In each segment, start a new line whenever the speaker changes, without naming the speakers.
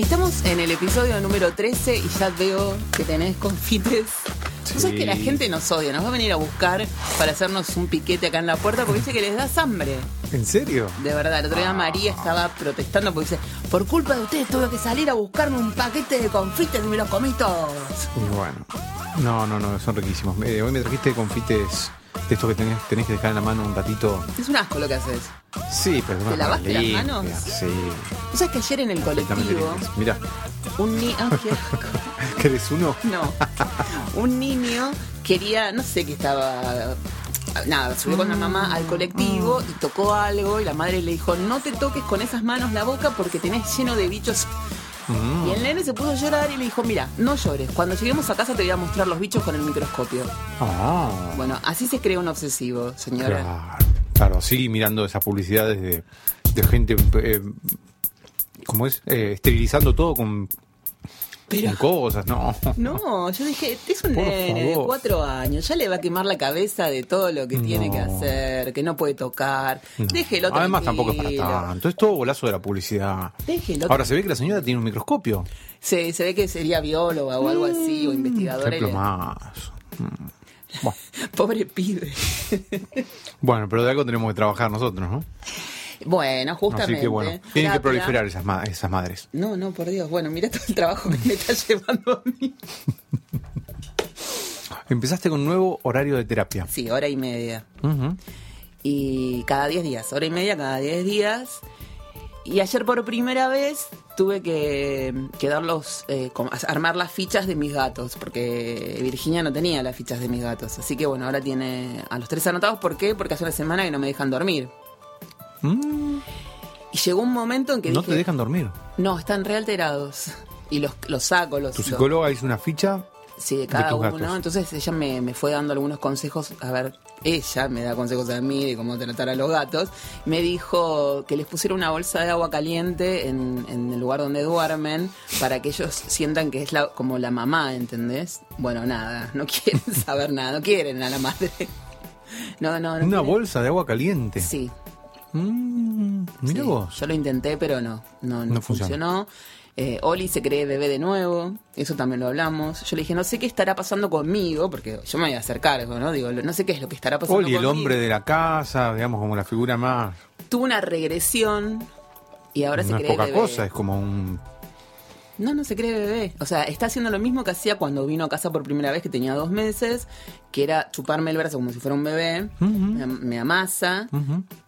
Estamos en el episodio número 13 y ya veo que tenés confites. ¿Vos sabés que la gente nos odia? Nos va a venir a buscar para hacernos un piquete acá en la puerta porque dice que les das hambre.
¿En serio?
De verdad, el otro día María estaba protestando porque dice, por culpa de ustedes tuve que salir a buscarme un paquete de confites y me los comí todos.
Y bueno. No, no, no, son riquísimos. Eh, hoy me trajiste confites de estos que tenés, tenés que dejar en la mano un ratito.
Es un asco lo que haces.
Sí, pero
¿Te lavaste las manos?
Sí.
¿Vos sabés que ayer en el colectivo
Mira,
un niño...
¿querés uno?
No. Un niño quería, no sé qué estaba. Nada, subió con la mamá al colectivo y tocó algo y la madre le dijo, no te toques con esas manos la boca porque tenés lleno de bichos.
Mm.
Y el nene se puso a llorar y le dijo, mira, no llores, cuando lleguemos a casa te voy a mostrar los bichos con el microscopio.
Ah,
Bueno, así se crea un obsesivo, señora.
claro. Claro, sí, mirando esas publicidades de, de gente, eh, ¿cómo es? Eh, esterilizando todo con,
Pero-
cosas, no.
No, yo dije, es un
Por
nene de cuatro años, ya le va a quemar la cabeza de todo lo que tiene que hacer, que no puede tocar.
No.
Déjelo
Además tampoco es para tanto, es todo golazo de la publicidad.
Déjelo
Ahora se ve que la señora tiene un microscopio.
Se, se ve que sería bióloga o algo así, o investigadora. y
Ejemplo
le-
más. Mm. Bueno.
Pobre pibe.
Bueno, pero de algo tenemos que trabajar nosotros, ¿no?
Bueno, justamente.
Así que bueno, tienen que proliferar esas, ma- esas madres.
No, no, por Dios. Bueno, mira todo el trabajo que me está llevando a mí.
Empezaste con un nuevo horario de terapia.
Sí, hora y media. Y cada 10 días, hora y media cada 10 días. Y ayer por primera vez tuve que, que darlos, eh, armar las fichas de mis gatos, porque Virginia no tenía las fichas de mis gatos. Así que bueno, ahora tiene a los tres anotados. ¿Por qué? Porque hace una semana que no me dejan dormir.
Mm,
Y llegó un momento en que
no
dije,
te dejan dormir.
no, están re alterados. Y los, los saco, los...
Tu psicóloga hizo una ficha.
sí, de cada uno.
gatos.
Entonces ella me, me fue dando algunos consejos. A ver, ella me da consejos a mí de cómo tratar a los gatos. Me dijo que les pusiera una bolsa de agua caliente en, en el lugar donde duermen para que ellos sientan que es la, como la mamá, ¿entendés? Bueno, nada, no quieren saber nada, no quieren a la madre. No, no, no.
Una
quieren.
bolsa de agua caliente.
Sí,
Mm, mira
Sí,
vos.
Yo lo intenté, pero no, no, no
No funcionó.
funcionó. Eh, Oli se cree bebé de nuevo, eso también lo hablamos. Yo le dije, no sé qué estará pasando conmigo, porque yo me voy a hacer cargo, ¿no? Digo, no sé qué es lo que estará pasando
Oli, el hombre de la casa, digamos, como la figura más.
Tuvo una regresión y ahora se
no es
cree
poca
bebé.
cosa, es como un.
No, no se cree bebé. O sea, está haciendo lo mismo que hacía cuando vino a casa por primera vez, que tenía dos meses, que era chuparme el brazo como si fuera un bebé, me, me amasa,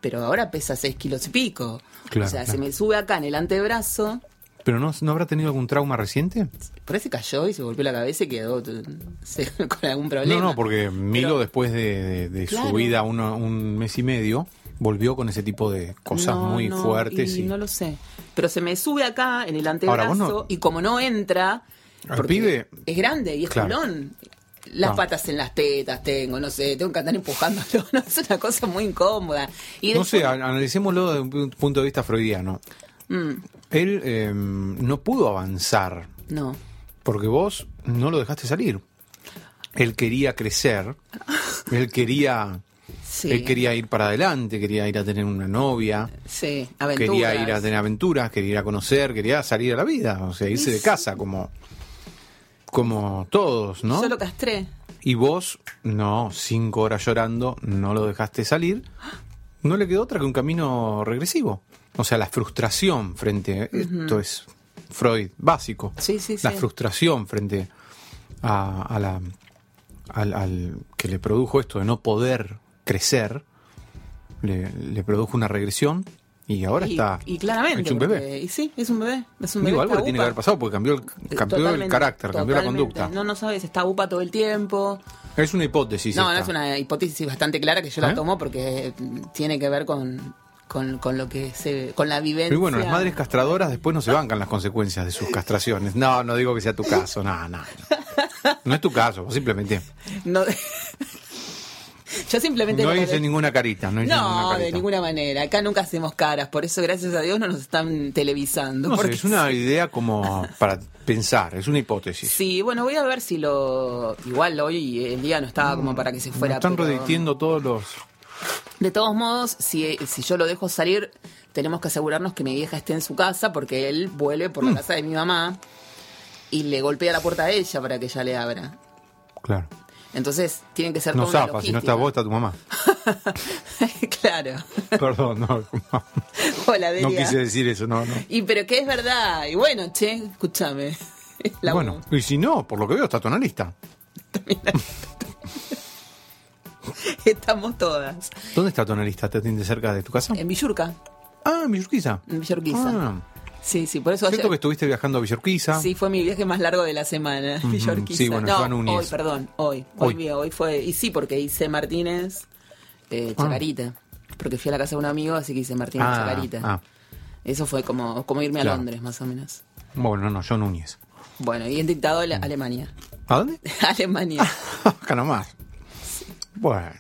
pero ahora pesa seis kilos y pico.
Claro,
o sea,
claro.
se me sube acá en el antebrazo,
¿Pero no, no habrá tenido algún trauma reciente?
Por ahí se cayó y se golpeó la cabeza y quedó se- con algún problema.
No, no, porque Milo,
Pero-
después de, de- de
Claro.
su vida, uno- un mes y medio, volvió con ese tipo de cosas
No,
muy
no,
fuertes.
Y
Y,
no lo sé. Pero se me sube acá en el antebrazo
no-
y como no entra, porque
pibe-
es grande y es
Claro.
culón. Las
Ah.
patas en las tetas tengo, no sé, tengo que andar empujándolo, no, es una cosa muy incómoda. Y
no sé, an- analicémoslo desde un pu- punto de vista freudiano.
Mm,
Él eh, no pudo avanzar
no.
porque vos no lo dejaste salir. Él quería crecer, él quería,
Sí.
él quería ir para adelante, quería ir a tener una novia,
Sí, aventuras.
quería ir a tener aventuras, quería ir a conocer, quería salir a la vida, o sea, irse de casa como, como todos, ¿no?
Yo lo castré.
Y vos, no, cinco horas llorando, no lo dejaste salir. No le quedó otra que un camino regresivo. O sea, la frustración frente. Esto es Freud básico.
Sí, sí,
La
sí.
frustración frente a, a la. Al, al que le produjo esto de no poder crecer, le, le produjo una regresión y ahora
y,
está
y claramente.
hecho un
porque-
bebé.
Y sí, es un bebé. Es un bebé.
Digo, algo
está
le tiene que haber pasado porque cambió el, cambió el carácter, cambió la conducta.
No, no sabes, está upa todo el tiempo.
Es una hipótesis.
No, no es una hipótesis bastante clara que yo
¿Eh?
la tomo porque mm, tiene que ver con, con, con lo que se. con la vivencia.
Pero bueno, las madres castradoras después no se bancan las consecuencias de sus castraciones. No, no digo que sea tu caso, no, no. No, No es tu caso, simplemente.
No, yo simplemente.
No hice
de-
ninguna carita, no hice ninguna carita.
de ninguna manera. Acá nunca hacemos caras, por eso, gracias a Dios, no nos están televisando.
No sé,
porque
es una idea como para pensar, es una hipótesis.
Sí, bueno, voy a ver si lo. Igual hoy el día no estaba como para que se fuera.
Están
pero-
reditiendo todos los
De todos modos, si, si yo lo dejo salir, tenemos que asegurarnos que mi vieja esté en su casa porque él vuelve por
Mm.
la casa de mi mamá y le golpea la puerta a ella para que ella le abra.
Claro.
Entonces, tienen que ser
No zafa, si no está vos, está tu mamá.
claro.
Perdón, no.
Hola,
No quise decir eso, no, no.
Y pero que es verdad. Y bueno, che, escúchame.
Bueno, y si no, por lo que veo, está tu analista.
Estamos todas.
¿Dónde está tu analista? ¿Te atiende cerca de tu casa?
En Villurca.
Ah, en Villurquiza.
En Villurquiza.
Ah,
Sí, sí, por eso
¿Cierto
ayer-
que estuviste viajando a Villurquiza?
Sí, fue mi viaje más largo de la semana, Villurquiza.
sí, bueno,
no,
Núñez.
hoy, perdón, hoy. Hoy,
Hoy.
hoy fue... Y sí, porque hice Martínez eh,
Ah.
Chacarita. Porque fui a la casa de un amigo, así que hice Martínez
Ah,
Chacarita.
ah.
Eso fue como, como irme a. Londres, más o menos.
Bueno, no, yo Núñez.
Bueno, y he intentado Ale- Alemania.
¿A dónde?
Alemania.
Acá nomás. Bueno,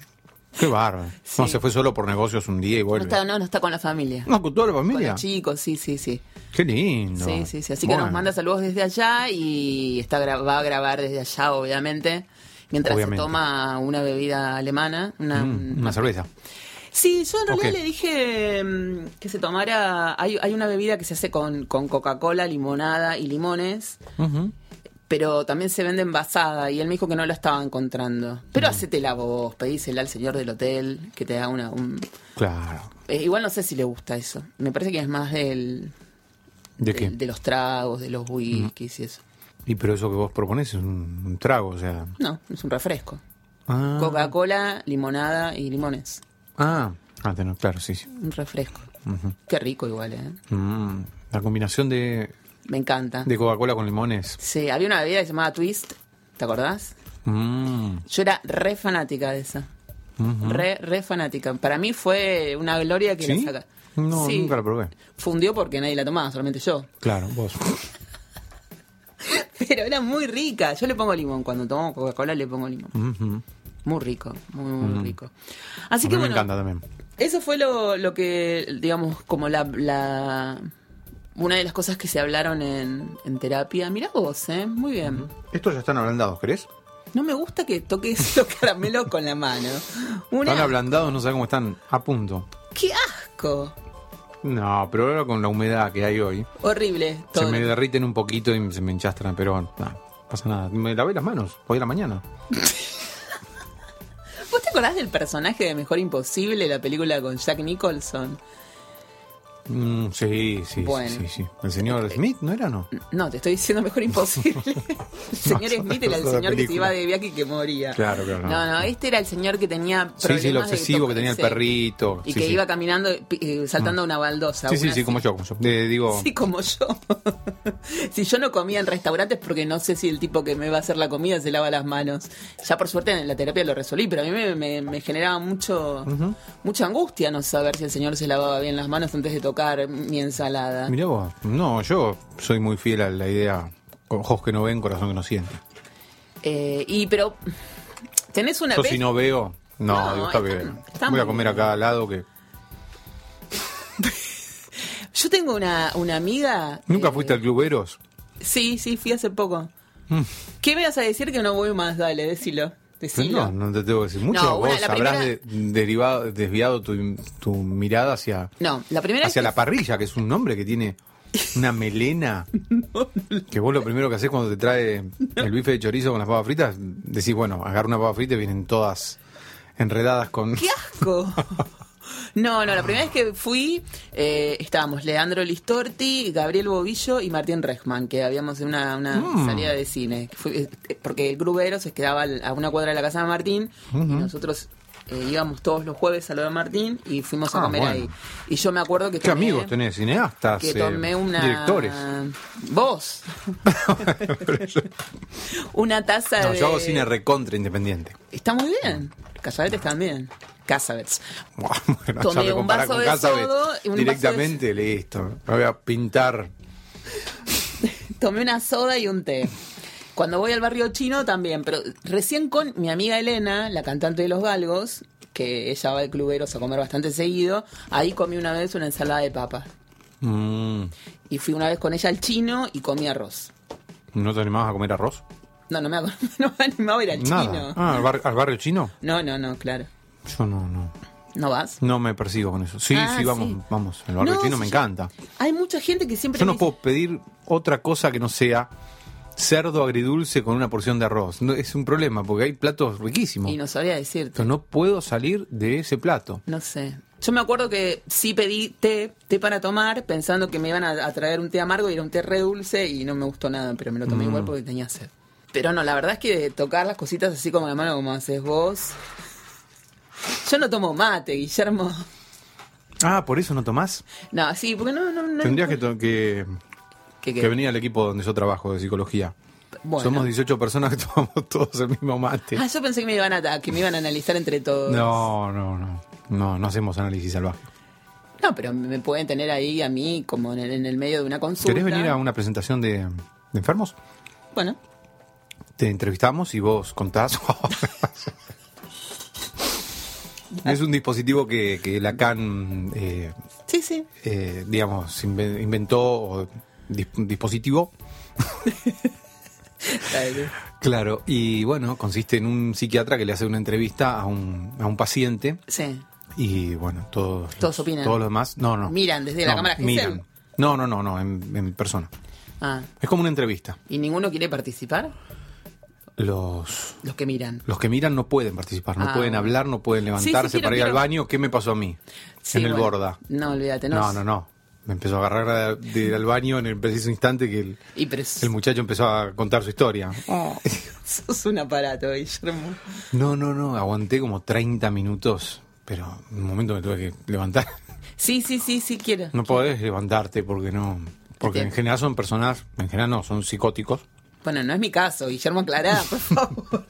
qué bárbaro. No, se fue solo por negocios un día y
No
vuelve.
está, no, no está con la familia.
No, con toda la
Con
familia.
los chicos, sí, sí, sí.
Qué lindo.
Sí, sí, sí. Así que nos manda saludos desde allá y está va a grabar desde allá, obviamente. Mientras
Obviamente.
se toma una bebida alemana. Una,
mm, una cerveza.
Sí, yo en realidad le dije mm, que se tomara. Hay, hay una bebida que se hace con, con Coca-Cola, limonada y limones, pero también se vende envasada y él me dijo que no la estaba encontrando.
Mm.
Pero hacétela vos, pedísela al señor del hotel que te haga una. Un...
Claro.
Eh, igual no sé si le gusta eso. Me parece que es más del.
¿De qué?
de los tragos, de los whiskies y eso.
Y pero eso que vos propones es un, un trago, o sea.
No, es un refresco.
Ah,
Coca-Cola, limonada y limones.
ah, ah, tenés- claro, sí, sí.
Un refresco. Qué rico igual, ¿eh?
Mm, la combinación de,
Me encanta.
de Coca-Cola con limones.
Sí, había una bebida que se llamaba Twist, ¿te acordás?
Mm,
Yo era re fanática de esa. Re, re fanática. Para mí fue una gloria que
¿Sí?
la saca.
No,
Sí.
nunca la probé.
Fundió porque nadie la tomaba, solamente yo.
Claro, vos.
Pero era muy rica. Yo le pongo limón. Cuando tomo Coca-Cola le pongo limón. Muy rico, muy, muy rico. Así
A
que
mí me encanta también.
eso fue lo, lo que, digamos, como la, la- Una de las cosas que se hablaron en, en terapia. Mirá vos, ¿eh? Muy bien.
Estos ya están ablandados, ¿querés?
No me gusta que toques los caramelos con la mano. Una...
Están ablandados, no sé cómo están a punto.
¡Qué asco!
No, pero ahora con la humedad que hay hoy,
Horrible.
se me derriten un poquito y se me enchastran, pero no, pasa nada. Me lavé las manos hoy a la mañana.
¿Vos te acordás del personaje de Mejor Imposible, la película con Jack Nicholson?
Mm, sí, sí,
Bueno.
sí. ¿El señor Smith no era no?
No, te estoy diciendo Mejor Imposible. el señor Smith era el señor que se iba de viaje y que moría.
Claro, claro, no.
No, no, este era el señor que tenía
Sí, sí, el
problemas
obsesivo que tenía el perrito.
Y
sí,
que
sí.
iba caminando, eh, saltando una baldosa.
Sí, sí, sí, como yo, como yo. Eh, digo,
Sí, como yo. si yo no comía en restaurantes porque no sé si el tipo que me va a hacer la comida se lava las manos. Ya por suerte en la terapia lo resolví, pero a mí me, me- me generaba mucho mucha angustia no saber si el señor se lavaba bien las manos antes de tocar mi ensalada.
mirá vos. No, yo soy muy fiel a la idea, ojos que no ven, corazón que no siente.
Eh, y pero tenés una
Yo si no veo, no,
No,
digo, está
está-
bien.
está
Voy a comer acá al lado que...
Yo tengo una, una amiga.
¿Nunca
eh,
fuiste al Club Eros?
Sí, sí, fui hace poco.
Mm.
¿Qué me vas a decir que no voy más? Dale, decilo. Decilo.
No, no te tengo que decir mucho.
No, una-
Vos habrás
primera-
de- derivado, desviado tu, tu mirada hacia,
No, la primera
hacia la parrilla, que es un nombre que tiene una melena. Que vos lo primero que haces cuando te trae el bife de chorizo con las papas fritas, decís, bueno, agarra una papa frita y vienen todas enredadas con...
¡Qué asco! No, no, la primera vez que fui eh, estábamos Leandro Listorti, Gabriel Bobillo y Martín Rechman, que habíamos en una, una
Mm.
salida de cine. Eh, porque el grubero se quedaba a una cuadra de la casa de Martín y nosotros eh, íbamos todos los jueves a lo de Martín y fuimos a
Ah,
comer
bueno.
ahí. Y yo me acuerdo que
¿Qué
tomé-
amigos tenés? Cineastas,
que
eh,
tomé una
directores.
vos una taza
No,
de
yo hago cine recontra independiente.
está muy bien Casabetes también Casabets
Bueno,
Tomé un vaso de sodo y un
Directamente, listo. Me voy a pintar.
tomé una soda y un té cuando voy al barrio chino también pero recién con mi amiga Elena la cantante de los galgos que ella va al cluberos a comer bastante seguido ahí comí una vez una ensalada de papas
Mm,
y fui una vez con ella al chino y comí arroz
¿No te animabas a comer arroz?
no no me, no me animaba a ir al
Nada.
chino
Ah, ¿al, bar- al barrio chino?
no no no claro
Yo no, no.
¿No vas?
No me persigo con eso. Sí,
Ah,
sí, vamos,
sí.
vamos. El barrio
No,
chino me encanta.
Hay mucha gente que siempre
Yo no puedo pedir otra cosa que no sea cerdo agridulce con una porción de arroz. No, es un problema porque hay platos riquísimos.
Y no sabría decirte.
Pero no puedo salir de ese plato.
No sé. Yo me acuerdo que sí pedí té, té para tomar, pensando que me iban a, a traer un té amargo y era un té re dulce y no me gustó nada, pero me lo
Mm.
tomé igual porque tenía sed. Pero no, la verdad es que de tocar las cositas así como la mano como haces vos. Yo no tomo mate, Guillermo.
Ah, ¿por eso no tomás?
No, sí, porque no, no, no.
Tendrías que, to- que,
que, que-
que venir al equipo donde yo trabajo de psicología.
bueno.
Somos 18 personas que tomamos todos el mismo mate.
Ah, yo pensé que me iban a que me iban a analizar entre todos.
No, no, no. No, no hacemos análisis salvaje.
No, pero me pueden tener ahí a mí como en el, en el medio de una consulta.
¿Querés venir a una presentación de, de enfermos?
Bueno,
Te entrevistamos y vos contás. es un dispositivo que, que Lacan, eh,
sí, sí.
eh, digamos, inve- inventó, dis- dispositivo. Claro, y bueno, consiste en un psiquiatra que le hace una entrevista a un, a un paciente
Sí.
y bueno, todos,
Todos
los-
opinan.
todos los demás. No, no.
Miran desde la cámara Gesell.
Miran. No, no, no, no, en, en persona.
Ah,
Es como una entrevista.
¿y ninguno quiere participar?
Los,
Los que miran.
los que miran no pueden participar, no
Ah,
pueden hablar, no pueden
Sí, sí,
levantarse
quiero,
para ir al baño. ¿Qué me pasó a mí?
Sí,
en el
bueno.
borda.
No, olvídate, no.
No, no, no. Me empezó a agarrar de, ir al baño en el preciso instante que el,
Y
el muchacho empezó a contar su historia.
sos un aparato, Guillermo.
No, no, no. Aguanté como 30 minutos, pero en un momento me tuve que levantar.
Sí, sí, sí, sí quiero.
No podés levantarte porque no. Porque
Te-
en general son personas, en general no, son psicóticos.
Bueno, no es mi caso, Guillermo aclará, por favor.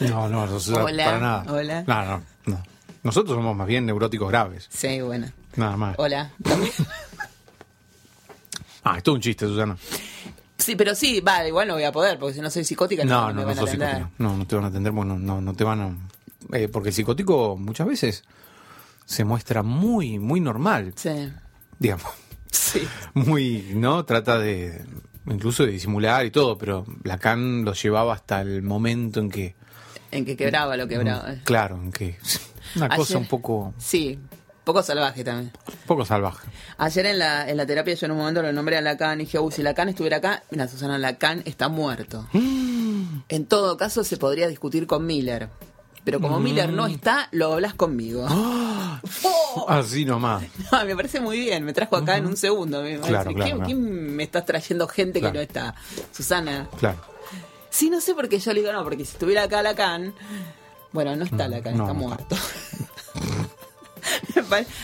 No, no, o sea,
Hola,
para nada.
hola.
No, no, no. Nosotros somos más bien neuróticos graves,
Sí, bueno.
nada más.
Hola. También-
Ah, esto es un chiste, Susana.
Sí, pero sí, va, igual no voy a poder, porque si no soy psicótica no,
No,
me
no, no
van a atender.
No, no te van a atender no, no, no te van a. eh, porque el psicótico muchas veces se muestra muy, muy normal,
Sí,
digamos.
sí.
Muy, ¿no? Trata de. Incluso de disimular y todo, pero Lacan lo llevaba hasta el momento en que.
En que quebraba lo quebraba.
Claro, en que. Una cosa un poco.
Sí, poco salvaje también.
poco salvaje.
Ayer en la, en la terapia yo en un momento lo nombré a Lacan y dije, uy, si Lacan estuviera acá, mira, Susana, Lacan está muerto. En todo caso se podría discutir con Miller. Pero como Miller no está, lo hablas conmigo. Oh.
Así nomás.
No, me parece muy bien, me trajo acá en un segundo. Me
Claro, claro,
¿quién, me estás trayendo gente
Claro.
que no está? Susana.
Claro.
Sí, no sé por qué yo le digo no, porque si estuviera acá Lacan, bueno, no está Lacan,
Mm, no,
está muerto.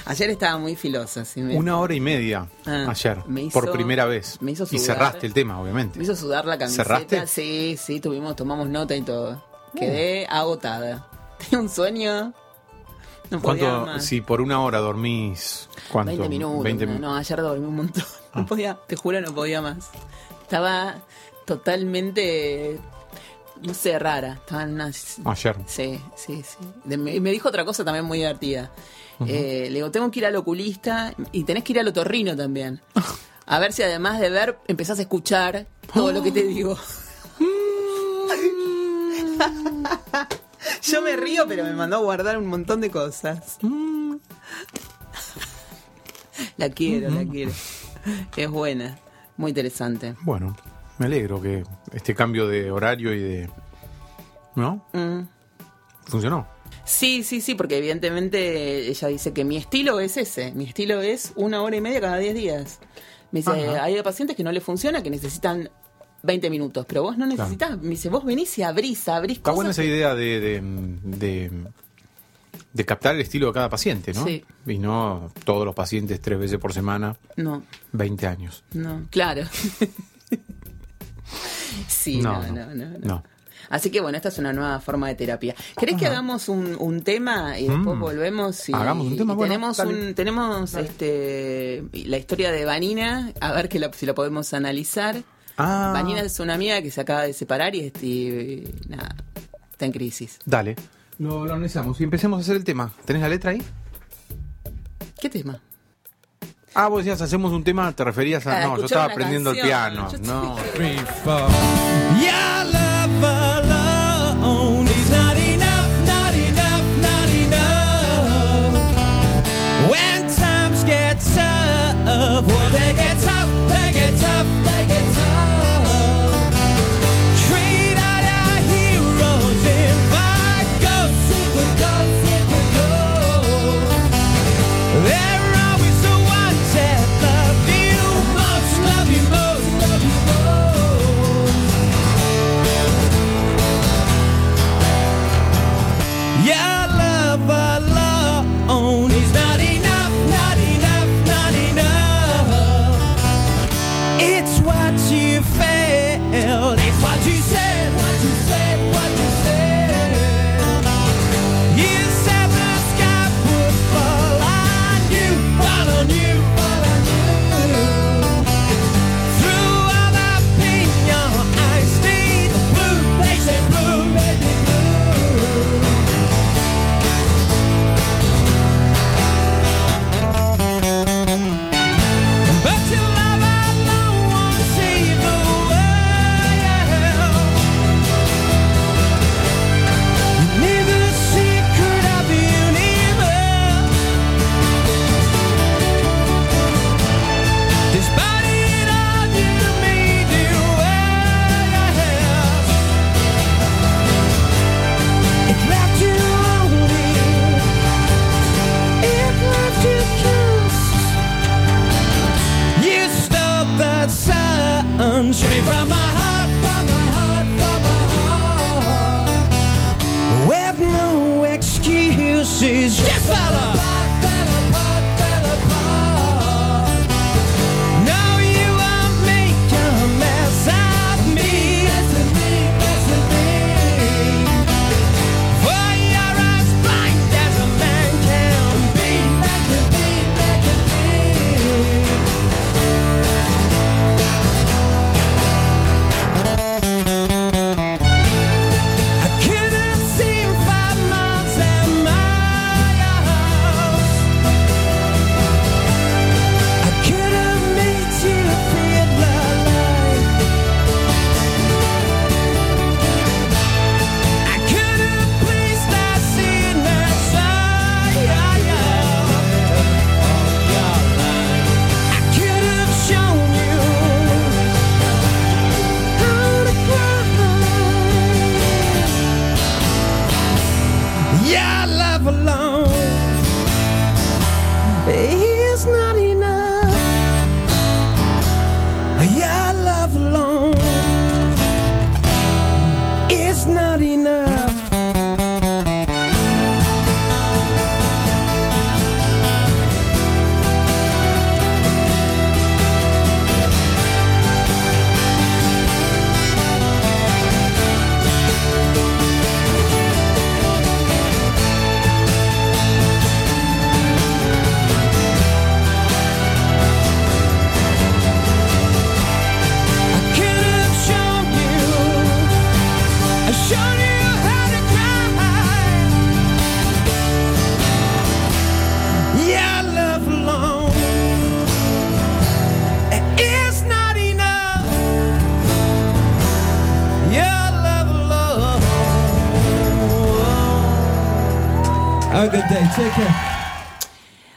Ayer estaba muy filosa. me-
Una hora y media
Ah,
ayer,
me hizo-
por primera vez.
me hizo
y
sudar.
cerraste el tema, obviamente.
Me hizo sudar la camiseta.
¿Cerraste?
Sí, sí, tuvimos, tomamos nota y todo. Quedé agotada. Tenía un sueño. No podía
¿Cuánto,
más.
si por una hora dormís, cuánto?
20 minutos.
20
no, ayer dormí un montón.
Ah.
No podía, te juro, no podía más. Estaba totalmente, no sé, rara. Estaba en una...
Ayer.
Sí, sí, sí. De- me, me dijo otra cosa también muy divertida. Eh, le digo, tengo que ir al oculista y tenés que ir al otorrino también. A ver si además de ver, empezás a escuchar todo lo que te digo. Yo me río, pero me mandó a guardar un montón de cosas. La quiero, la quiero. Es buena, muy interesante.
Bueno, me alegro que este cambio de horario y de... ¿No?
Mm.
¿Funcionó?
Sí, sí, sí, porque evidentemente ella dice que mi estilo es ese. Mi estilo es una hora y media cada 10 días. Me dice,
Ajá.
hay pacientes que no les funciona, que necesitan 20 minutos, pero vos no necesitas. Me dice, vos venís y abrís, abrís
Está
cosas.
buena esa idea de, de, de, de captar el estilo de cada paciente, ¿no?
Sí.
Y no todos los pacientes tres veces por semana,
No,
20 años.
no, claro. sí, no no no, no,
no.
Así que bueno, esta es una nueva forma de terapia. ¿Querés que hagamos un, un tema y después
Mm.
volvemos? Y,
Hagamos un tema,
y
bueno,
tenemos
dale.
un, tenemos este la historia de Vanina, a ver que la- si la podemos analizar.
Ah.
Vanina es una amiga que se acaba de separar y, está en crisis.
Dale, lo, lo analizamos y empecemos a hacer el tema. ¿Tenés la letra ahí?
¿Qué tema?
Ah, vos decías, hacemos un tema, te referías a...
Ah,
no, yo estaba aprendiendo el piano. No.
When times get tough, well, they get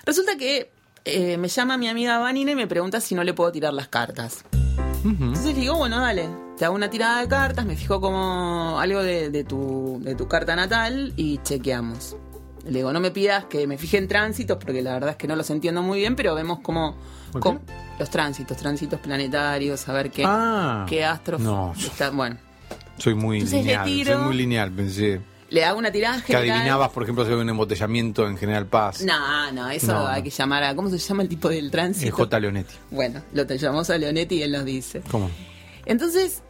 Resulta que eh, me llama mi amiga Vanina y me pregunta si no le puedo tirar las cartas. Entonces le digo, bueno, dale, te hago una tirada de cartas, me fijo como algo de, de tu, de tu carta natal y chequeamos. Le digo, no me pidas que me fije en tránsitos, porque la verdad es que no los entiendo muy bien, pero vemos como,
¿Por
como- los tránsitos, tránsitos planetarios, a ver qué,
Ah.
qué astros
No.
está- bueno.
Soy muy
Entonces
lineal. Soy muy lineal, pensé.
Le hago una tirada
Que
general.
adivinabas, por ejemplo, si había un embotellamiento en General Paz.
No, no, eso
No,
hay
no.
que llamar a. ¿Cómo se llama el tipo del
El
tránsito?
J. Leonetti.
Bueno, lo te llamamos a Leonetti y él nos dice.
¿Cómo?
Entonces,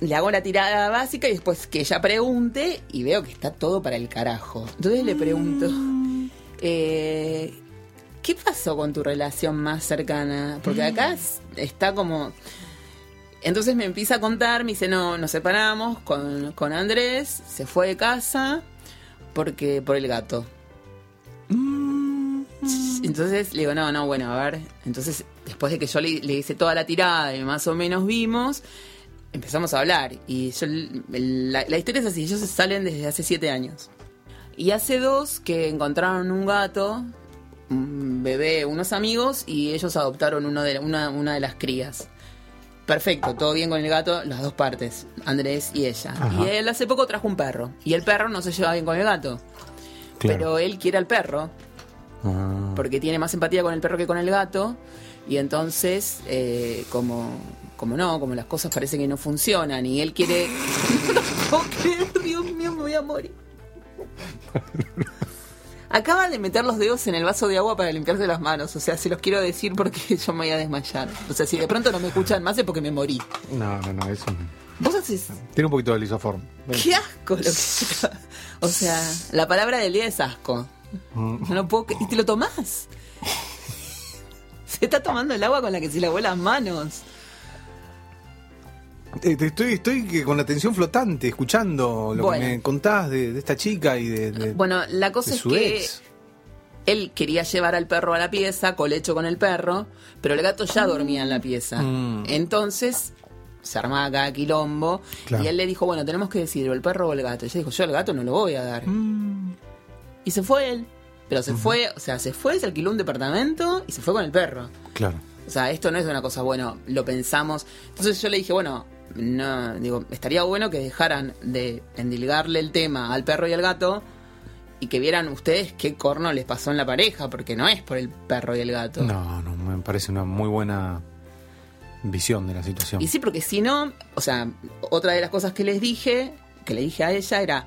le hago la tirada básica y después que ella pregunte y veo que está todo para el carajo. Entonces le pregunto, eh, ¿qué pasó con tu relación más cercana? Porque acá es- está como... Entonces me empieza a contar, me dice, no, nos separamos con, con Andrés, se fue de casa porque por el gato. Entonces le digo, no, no, bueno, a ver. Entonces, después de que yo le, le hice toda la tirada y más o menos vimos, empezamos a hablar. Y yo, la, la historia es así, ellos salen desde hace siete años. Y hace dos que encontraron un gato un bebé, unos amigos, y ellos adoptaron uno de, una, una de las crías. Perfecto, todo bien con el gato, las dos partes, Andrés y ella.
Ajá.
Y él hace poco trajo un perro. Y el perro no se lleva bien con el gato.
Claro.
Pero él quiere al perro,
Ah.
porque tiene más empatía con el perro que con el gato. Y entonces, eh, como, como no, como las cosas parece que no funcionan y él quiere... no puedo creer, Dios mío, me voy a morir. Acaba de meter los dedos en el vaso de agua para limpiarse las manos. O sea, se los quiero decir porque yo me voy a desmayar. O sea, si de pronto no me escuchan más es porque me morí.
No, no, no, eso.
Vos haces...
Tiene un poquito de lisoform.
¡Qué asco! Lo que... O sea, la palabra del día es asco. No lo puedo... ¿Y te lo tomás? Se está tomando el agua con la que se lavó las manos.
Eh, estoy, estoy con la atención flotante, escuchando lo
Bueno.
que me contás de, de esta chica y de, de-
Bueno, la cosa
de
es que
ex.
él quería llevar al perro a la pieza, colecho con el perro, pero el gato ya dormía en la pieza.
Mm.
Entonces se armaba cada quilombo
Claro.
y él le dijo, bueno, tenemos que decidir, o el perro o el gato. Y ella dijo, yo el gato no lo voy a dar.
Mm.
Y se fue él. Pero se fue, o sea, se fue, se alquiló un departamento y se fue con el perro.
Claro.
O sea, esto no es una cosa, bueno, lo pensamos. Entonces yo le dije, bueno, no, digo, estaría bueno que dejaran de endilgarle el tema al perro y al gato y que vieran ustedes qué corno les pasó en la pareja, porque no es por el perro y el gato.
No, no, me parece una muy buena visión de la situación.
Y sí, porque si no, o sea, otra de las cosas que les dije, que le dije a ella era,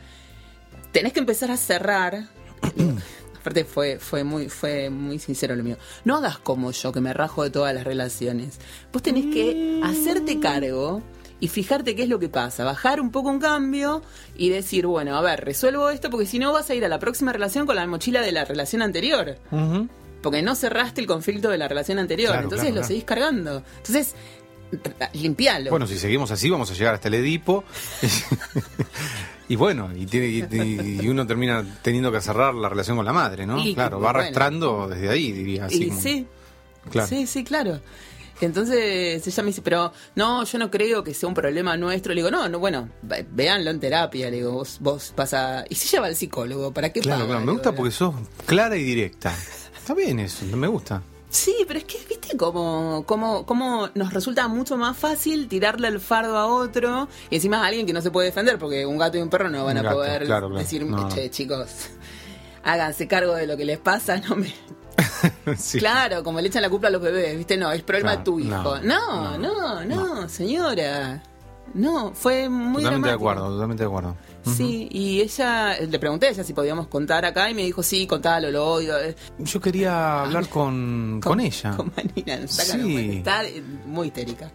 tenés que empezar a cerrar. Aparte fue, fue muy, fue muy sincero lo mío. No hagas como yo, que me rajo de todas las relaciones. Vos tenés que hacerte cargo y fijarte qué es lo que pasa. Bajar un poco un cambio y decir, bueno, a ver, resuelvo esto porque si no vas a ir a la próxima relación con la mochila de la relación anterior.
Ujú.
Porque no cerraste el conflicto de la relación anterior.
Claro,
Entonces
claro,
lo
claro.
seguís cargando. Entonces, limpialo.
Bueno, si seguimos así, vamos a llegar hasta el Edipo. y bueno, y, tiene- y- y uno termina teniendo que cerrar la relación con la madre, ¿no?
Y-
claro, va
bueno.
arrastrando desde ahí, diría. Así
y
como-
sí,
Claro.
sí, sí, claro. Entonces ella me dice, pero no, yo no creo que sea un problema nuestro. Le digo, no, no, bueno, véanlo en terapia. Le digo, vos, vos vas a... ¿Y si ella va al psicólogo? ¿Para qué
Claro,
paga?
claro, me gusta porque sos clara y directa. Está bien eso, me gusta.
Sí, pero es que, viste, como, como, como nos resulta mucho más fácil tirarle el fardo a otro y encima a alguien que no se puede defender, porque un gato y un perro no van
Un
a
gato,
poder
claro, claro.
decir,
No, no.
che, chicos, háganse cargo de lo que les pasa, no me...
Sí.
Claro, como le echan la culpa a los bebés, ¿viste? No, es problema
Claro,
de tu hijo. No,
no,
no, no, señora. No, fue muy
Totalmente de acuerdo, totalmente de acuerdo.
Sí, y ella, le pregunté a ella si podíamos contar acá y me dijo, sí, contalo, lo odio.
Yo quería hablar con, con, ella.
Con sácalo,
Sí.
está eh, muy histérica.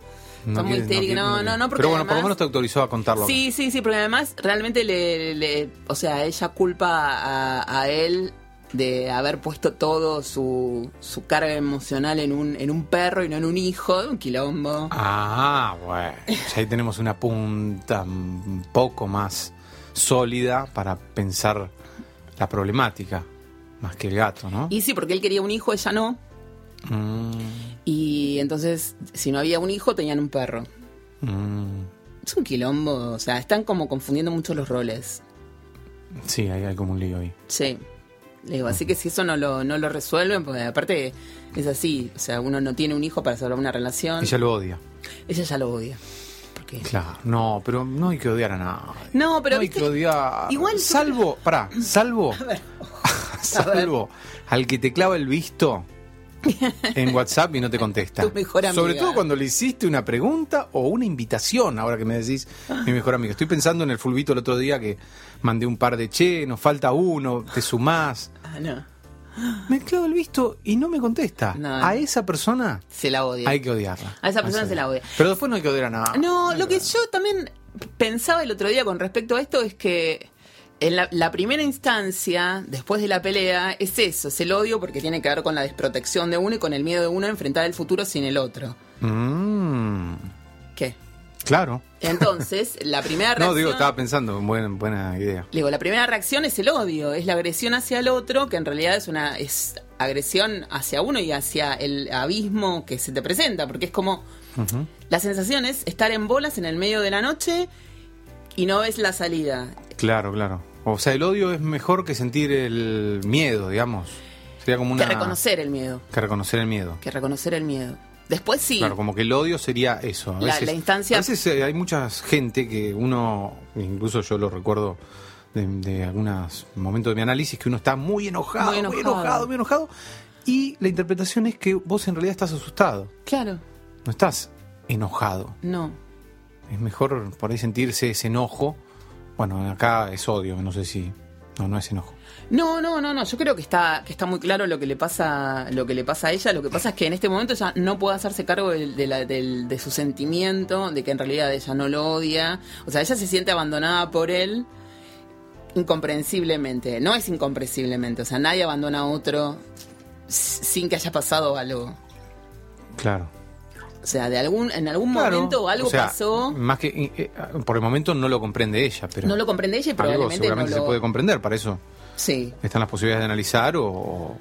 está muy histérica, no, no, no, porque
Pero bueno, por lo menos te autorizó a contarlo. acá.
Sí, sí, sí, porque además realmente le, le- o sea, ella culpa a, a él de haber puesto todo su, su carga emocional en un, en un perro y no en un hijo, un quilombo.
Ah, bueno. Ya ahí tenemos una punta un poco más sólida para pensar la problemática, más que el gato, ¿no?
Y sí, porque él quería un hijo, ella no.
Mm,
Y entonces, si no había un hijo, tenían un perro.
mm.
Es un quilombo, o sea, están como confundiendo mucho los roles.
Sí, hay como un lío ahí.
Sí. Le digo, así que si eso no lo, no lo resuelven, porque aparte es así, o sea, uno no tiene un hijo para salvar una relación.
Ella lo odia.
Ella ya lo odia. Porque...
Claro, no, pero no hay que odiar a nadie.
No, pero
no hay
viste-
que odiar.
igual-
Salvo, pará, salvo. salvo al que te clava el visto en WhatsApp y no te contesta.
Tu mejor amiga.
Sobre todo cuando le hiciste una pregunta o una invitación, ahora que me decís mi mejor amigo. Estoy pensando en el fulbito el otro día que mandé un par de che, nos falta uno, te sumás.
Ah, no.
Me clava el visto y no me contesta.
No.
A esa persona
Se la odia.
hay que odiarla.
A esa persona se la odia.
Pero después no hay que odiar a nada.
No, lo que yo también pensaba el otro día con respecto a esto es que en la, la primera instancia, después de la pelea, es eso, es el odio porque tiene que ver con la desprotección de uno y con el miedo de uno a enfrentar el futuro sin el otro.
Mm,
¿Qué?
claro.
Entonces, la primera reacción...
No, digo, estaba pensando, buena, buena idea.
Digo, la primera reacción es el odio, es la agresión hacia el otro, que en realidad es una es agresión hacia uno y hacia el abismo que se te presenta, porque es como la sensación es estar en bolas en el medio de la noche y no ves la salida.
Claro, claro. O sea, el odio es mejor que sentir el miedo, digamos. Sería como una...
Que reconocer el miedo.
Que reconocer el miedo.
Que reconocer el miedo. Después sí.
Claro, como que el odio sería eso. A
La-
veces,
la instancia-
A veces eh, hay mucha gente que uno, incluso yo lo recuerdo de, de algunos momentos de mi análisis, que uno está muy enojado,
Muy
muy
enojado.
enojado, muy enojado, y la interpretación es que vos en realidad estás asustado,
Claro.
no estás enojado.
No.
Es mejor por ahí sentirse ese enojo. Bueno, acá es odio, no sé si... No, no es enojo.
No, no, no, no. Yo creo que está, que está muy claro lo que le pasa, lo que le pasa a ella. Lo que pasa es que en este momento ella no puede hacerse cargo de, la- de su sentimiento, de que en realidad ella no lo odia. O sea, ella se siente abandonada por él incomprensiblemente. No es incomprensiblemente. O sea, nadie abandona a otro sin que haya pasado algo.
Claro.
O sea, de algún, en algún
Claro.
momento algo
O sea,
pasó.
Más que... eh, eh, por el momento no lo comprende ella, pero...
No lo comprende ella y
algo
probablemente no
seguramente
lo...
se puede comprender, para eso
Sí.
están las posibilidades de analizar o...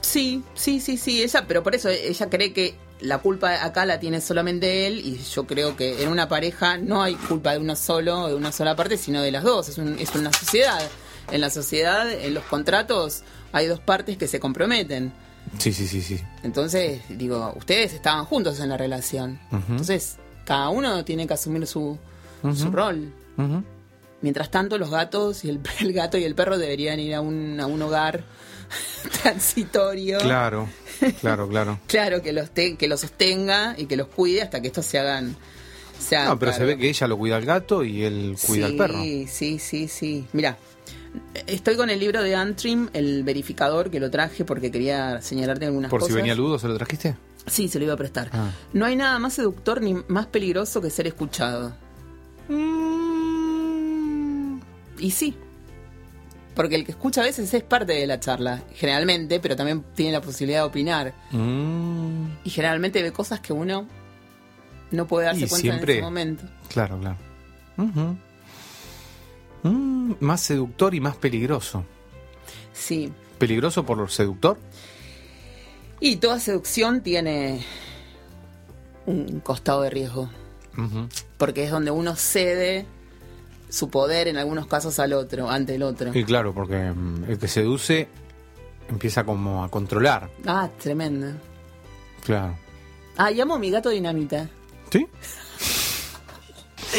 Sí, sí, sí, sí, ella, pero por eso ella cree que la culpa acá la tiene solamente él y yo creo que en una pareja no hay culpa de uno solo de una sola parte, sino de las dos, es, un- es una sociedad. En la sociedad, en los contratos, hay dos partes que se comprometen.
Sí, sí, sí, sí.
Entonces, digo, ustedes estaban juntos en la relación. Entonces, cada uno tiene que asumir su, su rol. Mientras tanto, los gatos y el, el gato y el perro deberían ir a un, a un hogar transitorio.
Claro, claro, claro.
Claro, que los, te- que los sostenga y que los cuide hasta que estos se hagan.
No, pero se ve que ella lo cuida al gato y él cuida al
sí,
perro.
Sí, sí, sí. Mira, estoy con el libro de Antrim, el verificador, que lo traje porque quería señalarte algunas
Por
cosas.
si venía Ludo, ¿se lo trajiste?
Sí, se lo iba a prestar.
Ah.
No hay nada más seductor ni más peligroso que ser escuchado. Y sí. Porque el que escucha a veces es parte de la charla, generalmente, pero también tiene la posibilidad de opinar.
Mm,
Y generalmente ve cosas que uno no puede darse
Y
cuenta
siempre-
en ese momento.
claro, claro. Mm, más seductor y más peligroso.
Sí.
¿Peligroso por seductor?
Y toda seducción tiene un costado de riesgo. Porque es donde uno cede su poder en algunos casos al otro, ante el otro.
Y claro, porque mm, el que seduce empieza como a controlar.
Ah, tremendo.
Claro.
Ah, llamo a mi gato dinamita.
¿Sí?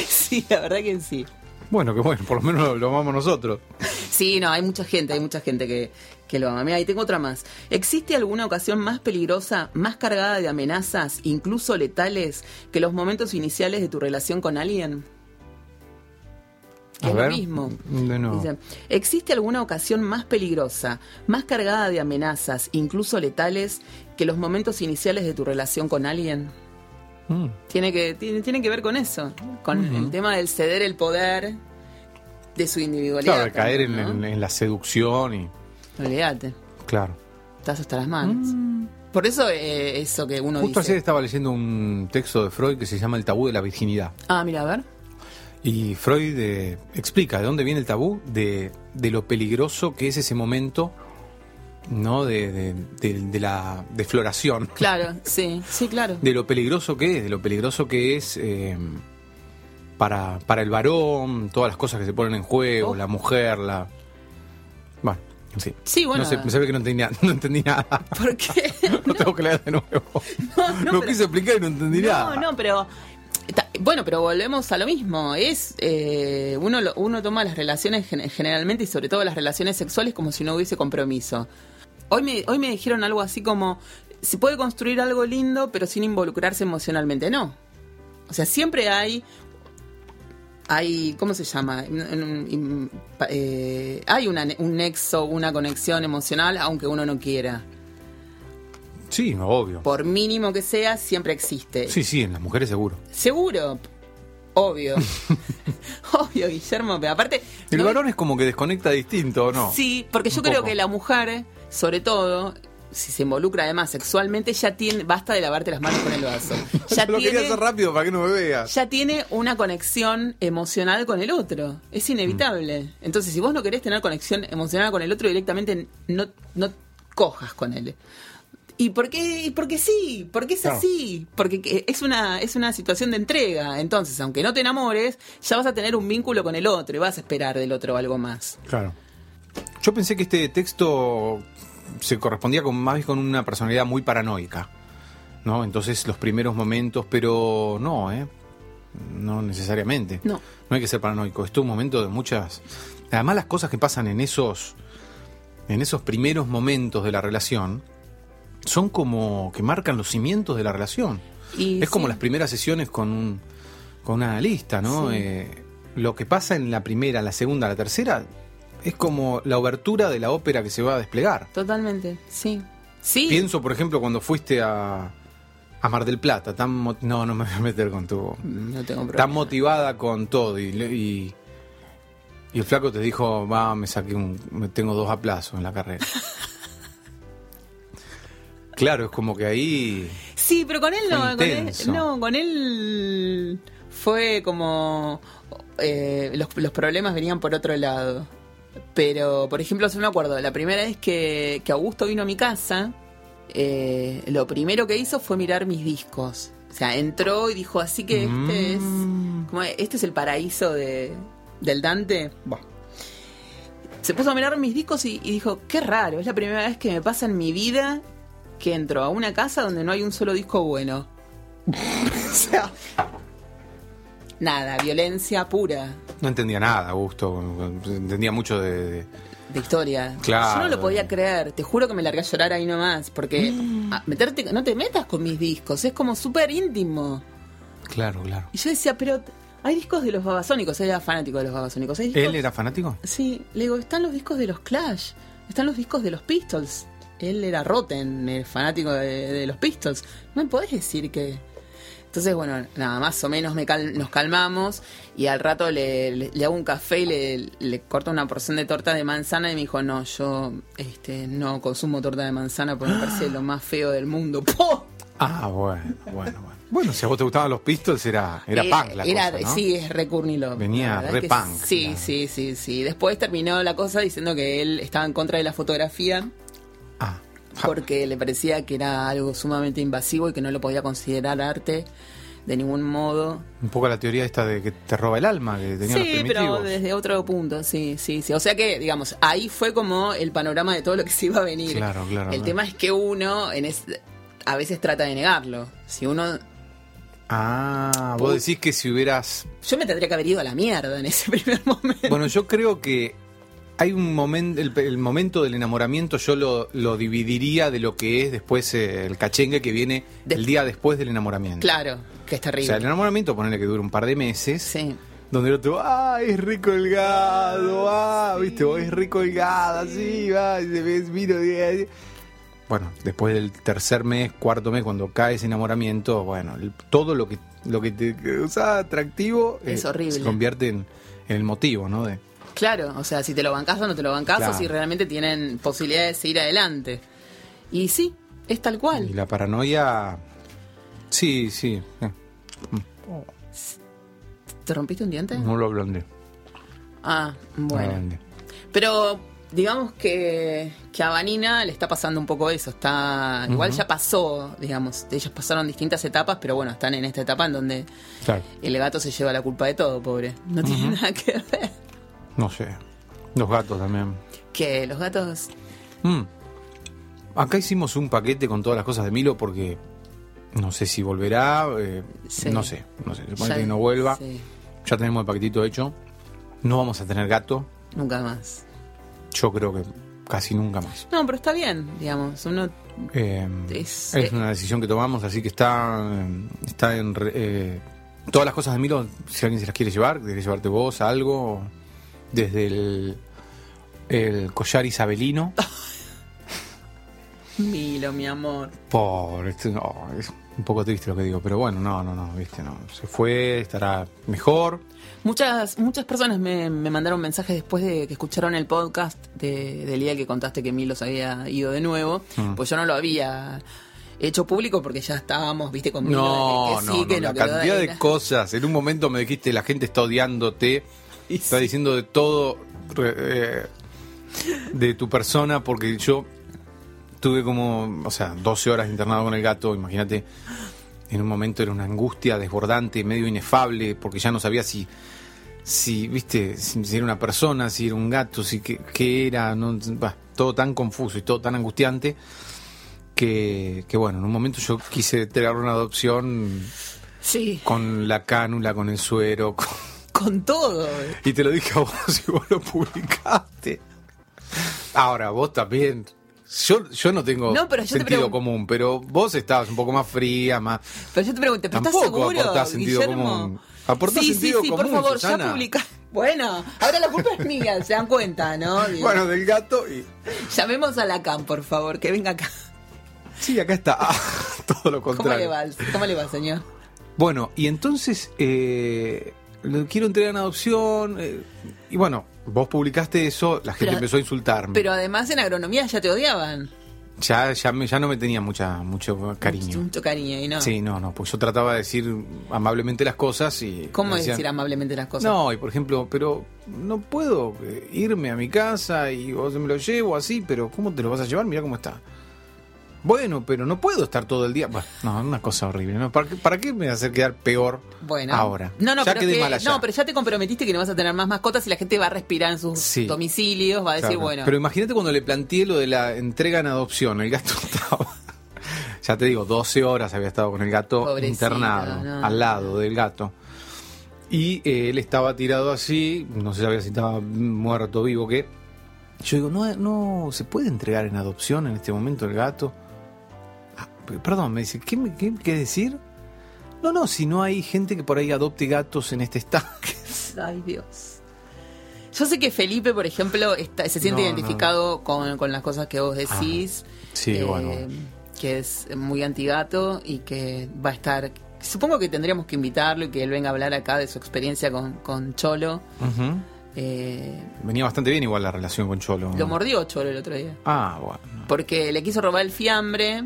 Sí, la verdad que sí.
Bueno, que bueno, por lo menos lo, lo amamos nosotros.
Sí, no, hay mucha gente, hay mucha gente que, que lo ama. Mira, y tengo otra más. ¿Existe alguna ocasión más peligrosa, más cargada de amenazas, incluso letales, que los momentos iniciales de tu relación con alguien?
A
es
ver,
lo mismo.
de nuevo.
Dice, ¿existe alguna ocasión más peligrosa, más cargada de amenazas, incluso letales, que los momentos iniciales de tu relación con alguien?
Mm.
Tiene que, tiene, tiene que ver con eso, con el tema del ceder el poder de su individualidad.
Claro, de caer en,
también, ¿no?
en- en la seducción y.
Olvídate,
Claro.
estás hasta las manos. Por eso eh, eso que uno
Mm. Justo
dice.
ayer estaba leyendo un texto de Freud que se llama El tabú de la virginidad.
Ah, mira, a ver.
Y Freud eh, explica de dónde viene el tabú, de, de lo peligroso que es ese momento, ¿no? De, de, de- de la defloración.
Claro, sí, sí, claro.
De lo peligroso que es, de lo peligroso que es eh, para, para el varón, todas las cosas que se ponen en juego,
Oh.
la mujer, la. Bueno, en fin.
Sí, bueno.
No sé, se ve que no entendí, no entendí nada.
¿Por qué?
Lo tengo que leer de nuevo.
No, no,
lo
pero-
quise explicar y no entendí nada.
No, no, pero bueno, pero volvemos a lo mismo. Es eh, uno uno toma las relaciones gen- generalmente y sobre todo las relaciones sexuales como si no hubiese compromiso. Hoy me hoy me dijeron algo así como se puede construir algo lindo pero sin involucrarse emocionalmente. No. O sea, siempre hay hay ¿cómo se llama? Eh, hay una un nexo, una conexión emocional aunque uno no quiera.
Sí, obvio.
Por mínimo que sea, siempre existe.
Sí, sí, en las mujeres seguro.
Seguro, obvio. obvio, Guillermo, pero aparte...
El
no-
varón es como que desconecta distinto, ¿o no?
Sí, porque yo
Un
creo
poco.
que la mujer, sobre todo, si se involucra además sexualmente, ya tiene... Basta de lavarte las manos con el vaso. Ya
lo quería
tiene,
hacer rápido para que no me veas.
ya tiene una conexión emocional con el otro. Es inevitable. Entonces, si vos no querés tener conexión emocional con el otro, directamente no, no cojas con él. ¿Y por qué? Porque sí, porque es
Claro.
así, porque que- es una, es una situación de entrega. Entonces, aunque no te enamores, ya vas a tener un vínculo con el otro y vas a esperar del otro algo más.
Claro. Yo pensé que este texto se correspondía con más bien con una personalidad muy paranoica. ¿No? Entonces los primeros momentos, pero no, ¿eh? No necesariamente.
No.
No hay que ser paranoico. Esto es un momento de muchas. Además, las cosas que pasan en esos. En esos primeros momentos de la relación. Son como que marcan los cimientos de la relación.
Y
es como
sí.
las primeras sesiones con un, con un analista, ¿no?
Sí.
Eh, lo que pasa en la primera, la segunda, la tercera, es como la obertura de la ópera que se va a desplegar.
Totalmente, sí. Sí.
Pienso, por ejemplo, cuando fuiste a, a Mar del Plata, tan mo- no, no me voy a meter con tu...
No tengo problema.
Tan motivada con todo y, y, y el flaco te dijo, va, me saqué un... me tengo dos aplazos en la carrera. claro, es como que ahí...
Sí, pero con él no, con él, no, con él fue como eh, los, los problemas venían por otro lado. Pero, por ejemplo, yo me acuerdo, la primera vez que, que Augusto vino a mi casa, eh, lo primero que hizo fue mirar mis discos. O sea, entró y dijo, así que este es
Mm.
como, este es el paraíso de, del Dante. Se puso a mirar mis discos y, y dijo, qué raro, es la primera vez que me pasa en mi vida que entro a una casa donde no hay un solo disco bueno. o sea, nada, violencia pura
No entendía nada, Augusto. Entendía mucho de- de
de historia.
Claro.
Yo no lo podía creer, te juro que me largué a llorar ahí nomás, porque
Mm.
ah, meterte, no te metas con mis discos, es como súper íntimo.
Claro, claro.
Y yo decía, pero hay discos de los babasónicos, él era fanático de los babasónicos.
¿Él era fanático?
Sí, le digo, están los discos de los Clash, están los discos de los Pistols. Él era Rotten, el fanático de, de los Pistols. No me podés decir que... Entonces, bueno, nada, más o menos me cal- nos calmamos y al rato le, le- le hago un café y le, le corto una porción de torta de manzana y me dijo, no, yo este, no consumo torta de manzana porque me parece lo más feo del mundo. ¡Po!
Ah, bueno, bueno, bueno. Bueno, si a vos te gustaban los Pistols, era, era
Eh,
punk la
era-
cosa, ¿no?
Sí, es re Love.
Venía re punk,
Sí,
claro.
sí, sí, sí. Después terminó la cosa diciendo que él estaba en contra de la fotografía
Ah.
porque le parecía que era algo sumamente invasivo y que no lo podía considerar arte de ningún modo.
un poco la teoría esta de que te roba el alma, que tenían los
Sí, pero
primitivos.
desde otro punto, sí, sí, sí. O sea que, digamos, ahí fue como el panorama de todo lo que se iba a venir.
Claro, claro,
El
claro.
tema es que uno en es- a veces trata de negarlo. Si uno
Ah, vos decís que si hubieras...
yo me tendría que haber ido a la mierda en ese primer momento.
Bueno, yo creo que hay un momento, el, el momento del enamoramiento yo lo, lo dividiría de lo que es después eh, el cachengue que viene
De-
el día después del enamoramiento.
Claro, que es
O
terrible.
sea, el enamoramiento, ponele que dura un par de meses,
Sí.
donde el otro, ah, es recolgado, ah, viste, vos es recolgada, así, va, y se ves, miro, y- bueno, después del tercer mes, cuarto mes, cuando cae ese enamoramiento, bueno, el- todo lo que lo que te causa atractivo eh,
horrible.
se convierte en, en el motivo, ¿no? De,
Claro, o sea, si te lo bancas o no te lo bancas
Claro.
o si realmente tienen posibilidades de seguir adelante. Y sí, es tal
y
cual.
la paranoia, sí, sí, eh,
¿Te rompiste un diente?
no lo hablé.
Ah, bueno. Pero digamos que, que a Vanina le está pasando un poco eso. Está Igual ya pasó, digamos. Ellos pasaron distintas etapas, pero bueno, están en esta etapa en donde
Claro,
el gato se lleva la culpa de todo, pobre. No tiene nada que ver.
No sé. Los gatos también.
Que los gatos...
Mm. Acá hicimos un paquete con todas las cosas de Milo porque no sé si volverá, eh,
Sí.
no sé, no sé, supone
ya-
que no vuelva.
sí,
Ya tenemos el paquetito hecho. No vamos a tener gato,
nunca más.
yo creo que casi nunca más.
No, pero está bien, digamos. Uno
Eh,
Es-
es, una decisión que tomamos, así que está, eh, está en... eh, todas las cosas de Milo, si alguien se las quiere llevar, quiere llevarte vos algo, desde el, el collar isabelino.
Milo, mi amor.
Pobre, este, no, es un poco triste lo que digo, pero bueno, no, no, no, viste, no. Se fue, estará mejor.
Muchas, muchas personas me, me mandaron mensajes después de que escucharon el podcast de, del día que contaste que Milo se había ido de nuevo.
Mm.
Pues yo no lo había hecho público porque ya estábamos, viste, con Milo.
No,
de que, sí,
no,
que
la
no, que no,
cantidad
y
de
la-
cosas. En un momento me dijiste, la gente está odiándote, está diciendo de todo eh, de tu persona, porque yo tuve como, o sea, 12 horas internado con el gato, imagínate, en un momento era una angustia desbordante, medio inefable, porque ya no sabía si, si viste, si, si era una persona, si era un gato, si qué, qué era, no, bah, todo tan confuso y todo tan angustiante que, que bueno, en un momento yo quise entregar una adopción
Sí,
con la cánula, con el suero, con-
con todo.
y te lo dije a vos y vos lo publicaste. Ahora, vos también. Yo, yo no tengo
No, pero yo
sentido común, pero vos estabas un poco más fría, más...
Pero yo te pregunté, ¿pero estás seguro,
aportás sentido
Guillermo?
común. Aportás
sí,
sentido
sí, sí,
común,
por favor,
Susana.
ya publica. Bueno, ahora la culpa es mía, se dan cuenta, ¿no? Digo,
Bueno, del gato y...
Llamemos a la CAM, por favor, que venga acá.
Sí, acá está. Ah, todo lo
¿Cómo
contrario.
le va, ¿Cómo le va, señor?
Bueno, y entonces eh, lo quiero entregar en adopción. eh, y bueno, vos publicaste eso, la gente
Pero-
empezó a insultarme.
Pero además en agronomía ya te odiaban.
ya, ya, me- ya no me tenía mucha, mucho cariño.
Mucho cariño, y no.
Sí, no, no, pues yo trataba de decir amablemente las cosas y...
¿Cómo
decían,
decir amablemente las cosas?
No, y por ejemplo, pero no puedo eh, irme a mi casa y vos me lo llevo así, pero ¿cómo te lo vas a llevar? Mira cómo está. Bueno, pero no puedo estar todo el día. Bueno, no, una cosa horrible. ¿no? ¿Para, qué, ¿Para qué me hacer quedar peor
Bueno.
ahora?
No, no,
ya
pero, que- no, pero ya te comprometiste que no vas a tener más mascotas y la gente va a respirar en sus
Sí.
domicilios, va a decir,
Claro,
bueno,
Pero imagínate cuando le planteé lo de la entrega en adopción. El gato estaba. Ya te digo, 12 horas había estado con el gato
Pobrecito,
internado,
no.
al lado del gato. Y eh, él estaba tirado así, no sé si estaba muerto, vivo, qué. Yo digo, no, no se puede entregar en adopción en este momento el gato. Ah, perdón, me dice, ¿qué, qué, qué decir? No, no, si no hay gente que por ahí adopte gatos en este estado.
ay Dios. Yo sé que Felipe, por ejemplo, está- se siente
No,
identificado Con, con las cosas que vos decís.
sí,
eh,
bueno.
Que es muy antigato y que va a estar. Supongo que tendríamos que invitarlo y que él venga a hablar acá de su experiencia con, con Cholo. Eh,
Venía bastante bien igual la relación con Cholo.
Lo mordió Cholo el otro día.
Ah, bueno,
Porque le quiso robar el fiambre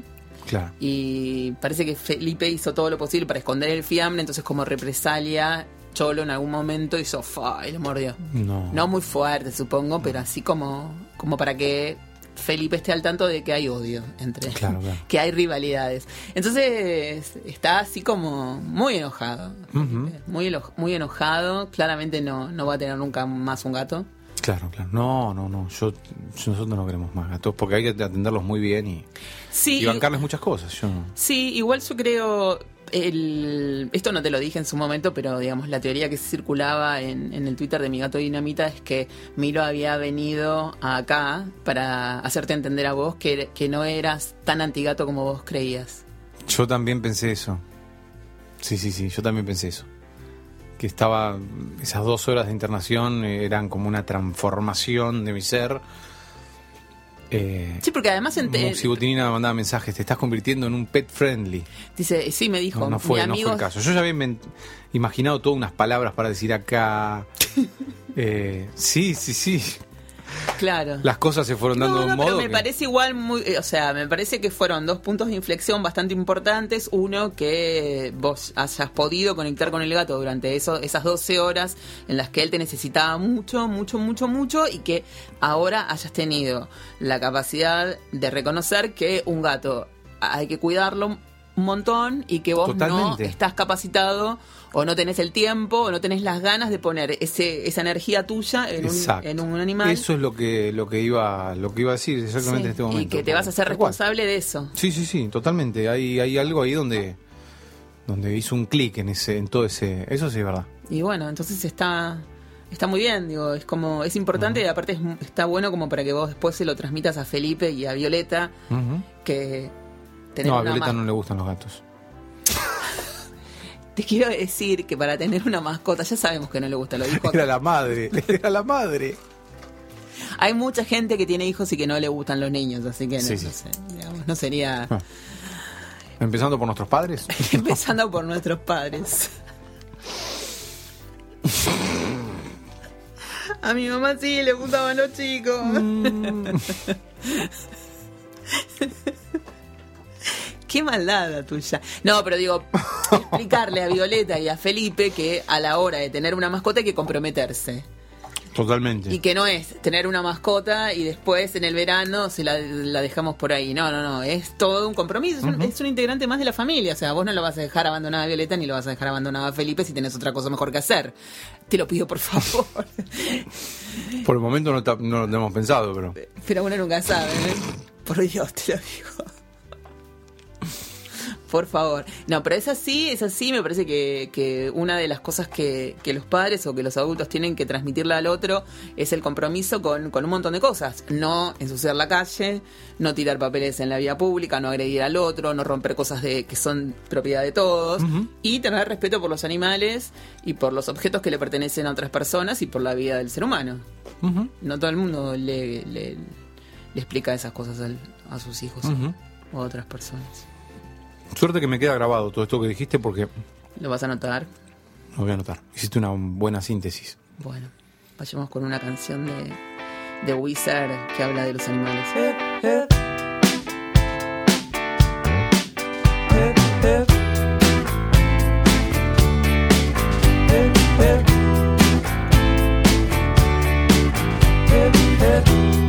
claro.
y parece que Felipe hizo todo lo posible para esconder el fiambre, entonces como represalia, Cholo en algún momento hizo fa y lo mordió.
No.
No muy fuerte, supongo, pero así como, como para que Felipe esté al tanto de que hay odio entre
Claro, claro.
que hay rivalidades. Entonces está así como muy enojado.
Ujú.
Muy, eno- muy enojado. Claramente no, no va a tener nunca más un gato.
Claro, claro. No, no, no. Yo, nosotros no queremos más gatos porque hay que atenderlos muy bien y,
Sí,
y bancarles muchas cosas. Yo no.
Sí, igual yo creo. El, esto no te lo dije en su momento, pero digamos, la teoría que circulaba en, en el Twitter de mi gato Dinamita es que Milo había venido acá para hacerte entender a vos que, que no eras tan antigato como vos creías.
Yo también pensé eso. Sí, sí, sí. Yo también pensé eso. Que estaba. Esas dos horas de internación eh, eran como una transformación de mi ser. Eh,
Sí, porque además ente-
si Botinina me mandaba mensajes, te estás convirtiendo en un pet friendly.
dice, sí, me dijo,
No, no fue,
mi
no fue el caso. Yo ya había imaginado todas unas palabras para decir acá. Eh, sí, sí, sí.
Claro.
Las cosas se fueron dando
No,
de un modo.
me
que-
parece igual muy, eh, o sea, me parece que fueron dos puntos de inflexión bastante importantes. Uno, que vos hayas podido conectar con el gato durante eso, esas 12 horas en las que él te necesitaba mucho, mucho, mucho, mucho y que ahora hayas tenido la capacidad de reconocer que un gato hay que cuidarlo un montón y que vos no estás capacitado o no tenés el tiempo o no tenés las ganas de poner ese, esa energía tuya en un,
Exacto.
en un animal.
Eso es lo que, lo que iba, lo que iba a decir exactamente
Sí,
en este momento.
Y que te vas a
cual.
responsable de eso.
Sí, sí, sí, totalmente. Hay, hay algo ahí donde, donde hizo un clic en ese, en todo ese. Eso sí es verdad.
Y bueno, entonces está está muy bien, digo, es como es importante y aparte es está bueno como para que vos después se lo transmitas a Felipe y a Violeta
Ujú.
que tener
No, a Violeta no le gustan los gatos.
Te quiero decir que para tener una mascota, ya sabemos que no le gusta, lo dijo
Era
acá.
la madre, era la madre.
Hay mucha gente que tiene hijos y que no le gustan los niños, así que no,
Sí,
no
sí.
sé, digamos, no sería
Ah. Empezando por nuestros padres.
empezando por nuestros padres. A mi mamá sí le gustaban los chicos. Qué maldad la tuya. No, pero digo, explicarle a Violeta y a Felipe que a la hora de tener una mascota hay que comprometerse.
Totalmente.
Y que no es tener una mascota y después en el verano se la, la dejamos por ahí. No, no, no. Es todo un compromiso. Es, un, es un integrante más de la familia. O sea, vos no lo vas a dejar abandonada a Violeta ni lo vas a dejar abandonada a Felipe si tenés otra cosa mejor que hacer. Te lo pido, por favor.
Por el momento no lo hemos pensado, pero.
Pero uno nunca sabe. ¿eh? Por Dios, te lo digo. Por favor. No, pero es así, es así. Me parece que, que una de las cosas que, que los padres o que los adultos tienen que transmitirle al otro es el compromiso con, con un montón de cosas. No ensuciar la calle, no tirar papeles en la vía pública, no agredir al otro, no romper cosas de, que son propiedad de todos. Y tener respeto por los animales y por los objetos que le pertenecen a otras personas y por la vida del ser humano. No todo el mundo le, le, le explica esas cosas al- a sus hijos o a otras personas.
Suerte que me queda grabado todo esto que dijiste porque
¿Lo vas a notar?
lo voy a anotar. Hiciste una buena síntesis.
Bueno, vayamos con una canción de, de Wizard que habla de los animales.
When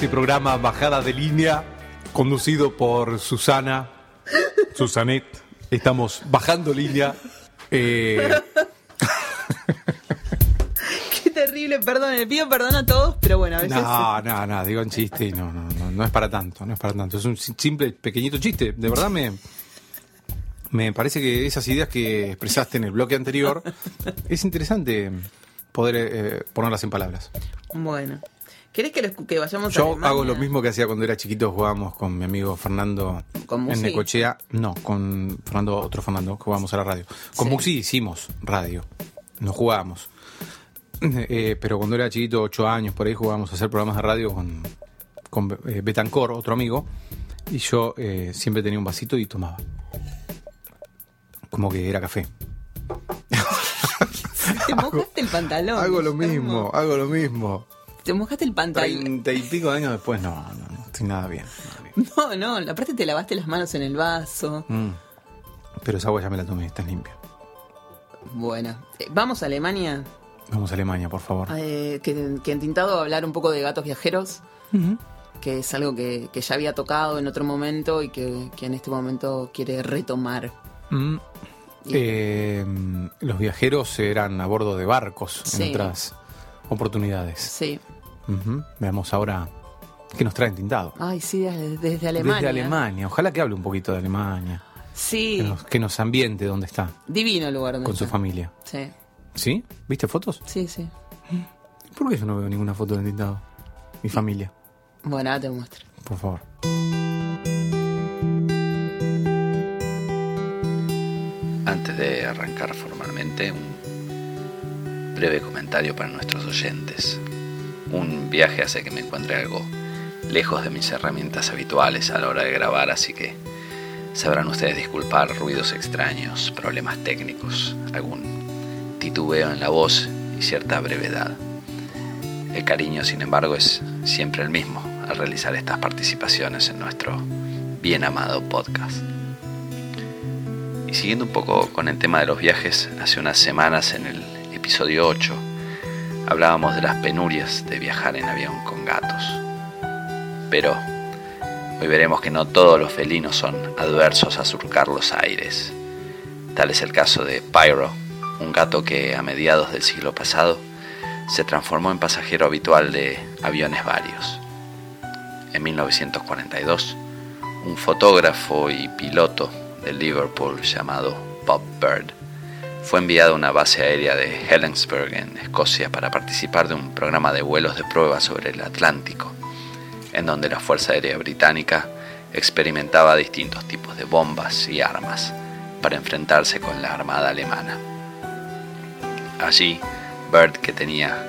este programa Bajada de Línea, conducido por Susana, Susanet. Estamos bajando línea. Eh,
Qué terrible, perdón, le pido perdón a todos, pero bueno, a veces...
no, no, no, digo en chiste y no, no, no, no es para tanto, no es para tanto. Es un simple, pequeñito chiste. De verdad me, me parece que esas ideas que expresaste en el bloque anterior es interesante poder eh, ponerlas en palabras.
Bueno. ¿Querés que, lo que vayamos a
Yo
Alemania?
hago lo mismo que hacía cuando era chiquito, jugábamos con mi amigo Fernando
Con
en. Necochea. No, con Fernando, otro Fernando, jugábamos a la radio. Con
Sí.
Musi hicimos radio, no jugábamos. Eh, pero cuando era chiquito, ocho años, por ahí jugábamos a hacer programas de radio con, con eh, Betancor, otro amigo, y yo eh, siempre tenía un vasito y tomaba. Como que era café.
Te mojaste el pantalón.
Hago lo mismo, hago lo mismo.
Te mojaste el pantalón.
Treinta y pico de años después, no, no, no estoy nada bien. nada bien.
No, no, aparte te lavaste las manos en el vaso.
Mm. Pero esa agua ya me la tomé, está limpia.
Bueno, eh, vamos a Alemania,
Vamos a Alemania, por favor.
eh, que, que han tintado a hablar un poco de gatos viajeros, que es algo que, que ya había tocado en otro momento y que, que en este momento quiere retomar.
Mm. Eh, los viajeros eran a bordo de barcos
Sí.
en otras oportunidades.
Sí.
Ujú. Veamos ahora qué nos traen tintado.
Ay, sí, desde, desde Alemania.
Desde Alemania. Ojalá que hable un poquito de Alemania.
Sí,
Que nos, que nos ambiente donde está,
divino el lugar donde
con su familia.
Sí,
¿Sí? ¿Viste fotos?
sí, sí.
¿Por qué yo no veo ninguna foto de tintado? Mi familia,
Bueno, ahora te muestro.
por favor.
Antes de arrancar formalmente, un breve comentario para nuestros oyentes. Un viaje hace que me encuentre algo lejos de mis herramientas habituales a la hora de grabar, así que sabrán ustedes disculpar ruidos extraños, problemas técnicos, algún titubeo en la voz y cierta brevedad. El cariño, sin embargo, es siempre el mismo al realizar estas participaciones en nuestro bien amado podcast. Y siguiendo un poco con el tema de los viajes, hace unas semanas en el episodio 8 hablábamos de las penurias de viajar en avión con gatos. Pero hoy veremos que no todos los felinos son adversos a surcar los aires. Tal es el caso de Pyro, un gato que a mediados del siglo pasado se transformó en pasajero habitual de aviones varios. En 1942, un fotógrafo y piloto de Liverpool llamado Bob Bird fue enviado a una base aérea de Helensburgh en Escocia para participar de un programa de vuelos de prueba sobre el Atlántico, en donde la Fuerza Aérea Británica experimentaba distintos tipos de bombas y armas para enfrentarse con la Armada Alemana. Allí, Bird, que tenía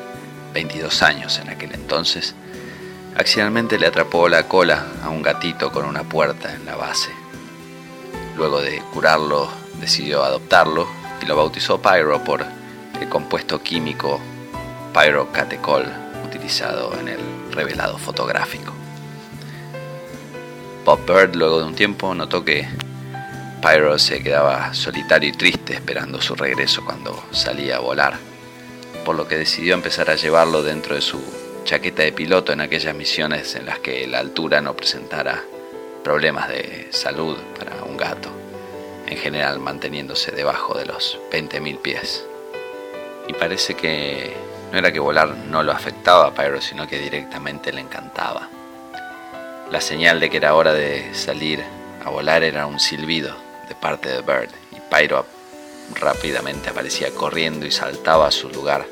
22 años en aquel entonces, accidentalmente le atrapó la cola a un gatito con una puerta en la base. Luego de curarlo, decidió adoptarlo y lo bautizó Pyro por el compuesto químico pyrocatecol utilizado en el revelado fotográfico. Bob Bird luego de un tiempo notó que Pyro se quedaba solitario y triste esperando su regreso cuando salía a volar, por lo que decidió empezar a llevarlo dentro de su chaqueta de piloto en aquellas misiones en las que la altura no presentara problemas de salud para un gato, en general manteniéndose debajo de los 20.000 pies. Y parece que no era que volar no lo afectaba a Pyro, sino que directamente le encantaba. La señal de que era hora de salir a volar era un silbido de parte de Bird, y Pyro rápidamente aparecía corriendo y saltaba a su lugar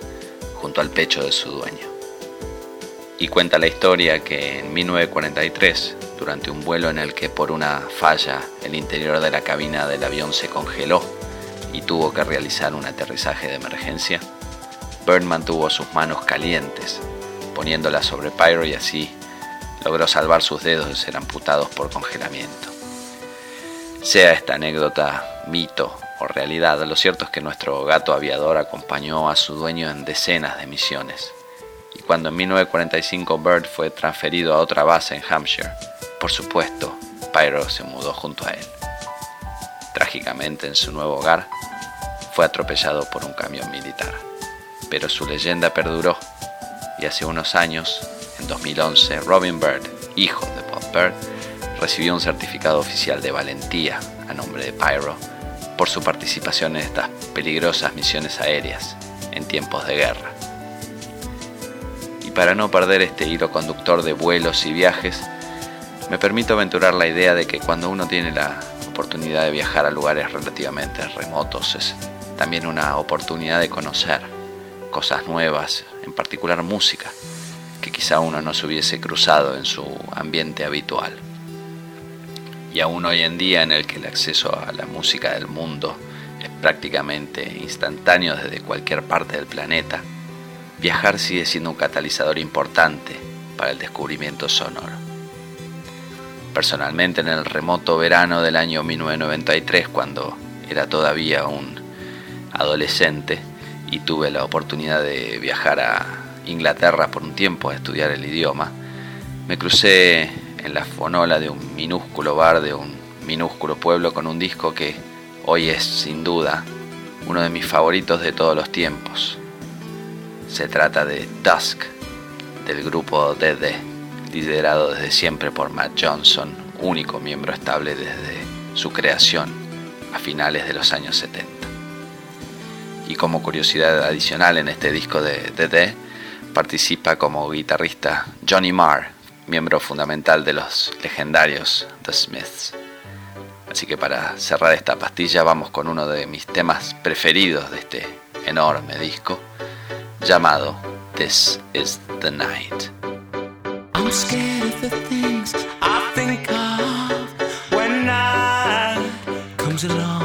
junto al pecho de su dueño. Y cuenta la historia que en 1943, durante un vuelo en el que por una falla el interior de la cabina del avión se congeló y tuvo que realizar un aterrizaje de emergencia, Bird mantuvo sus manos calientes, poniéndolas sobre Pyro y así logró salvar sus dedos de ser amputados por congelamiento. Sea esta anécdota mito o realidad, lo cierto es que nuestro gato aviador acompañó a su dueño en decenas de misiones. Y cuando en 1945 Bird fue transferido a otra base en Hampshire, por supuesto, Pyro se mudó junto a él. Trágicamente en su nuevo hogar, fue atropellado por un camión militar. Pero su leyenda perduró y hace unos años, en 2011, Robin Bird, hijo de Bob Bird, recibió un certificado oficial de valentía a nombre de Pyro por su participación en estas peligrosas misiones aéreas en tiempos de guerra. Y para no perder este hilo conductor de vuelos y viajes, me permito aventurar la idea de que cuando uno tiene la oportunidad de viajar a lugares relativamente remotos es también una oportunidad de conocer cosas nuevas, en particular música, que quizá uno no se hubiese cruzado en su ambiente habitual. Y aún hoy en día en el que el acceso a la música del mundo es prácticamente instantáneo desde cualquier parte del planeta, viajar sigue siendo un catalizador importante para el descubrimiento sonoro. Personalmente en el remoto verano del año 1993, cuando era todavía un adolescente y tuve la oportunidad de viajar a Inglaterra por un tiempo a estudiar el idioma, me crucé en la fonola de un minúsculo bar de un minúsculo pueblo con un disco que hoy es sin duda uno de mis favoritos de todos los tiempos. Se trata de Dusk del grupo DD, liderado desde siempre por Matt Johnson, único miembro estable desde su creación a finales de los años 70. Y como curiosidad adicional en este disco de DD, participa como guitarrista Johnny Marr, miembro fundamental de los legendarios The Smiths. Así que para cerrar esta pastilla vamos con uno de mis temas preferidos de este enorme disco, llamado This is the Night.
I'm scared of the things I think of when night comes along.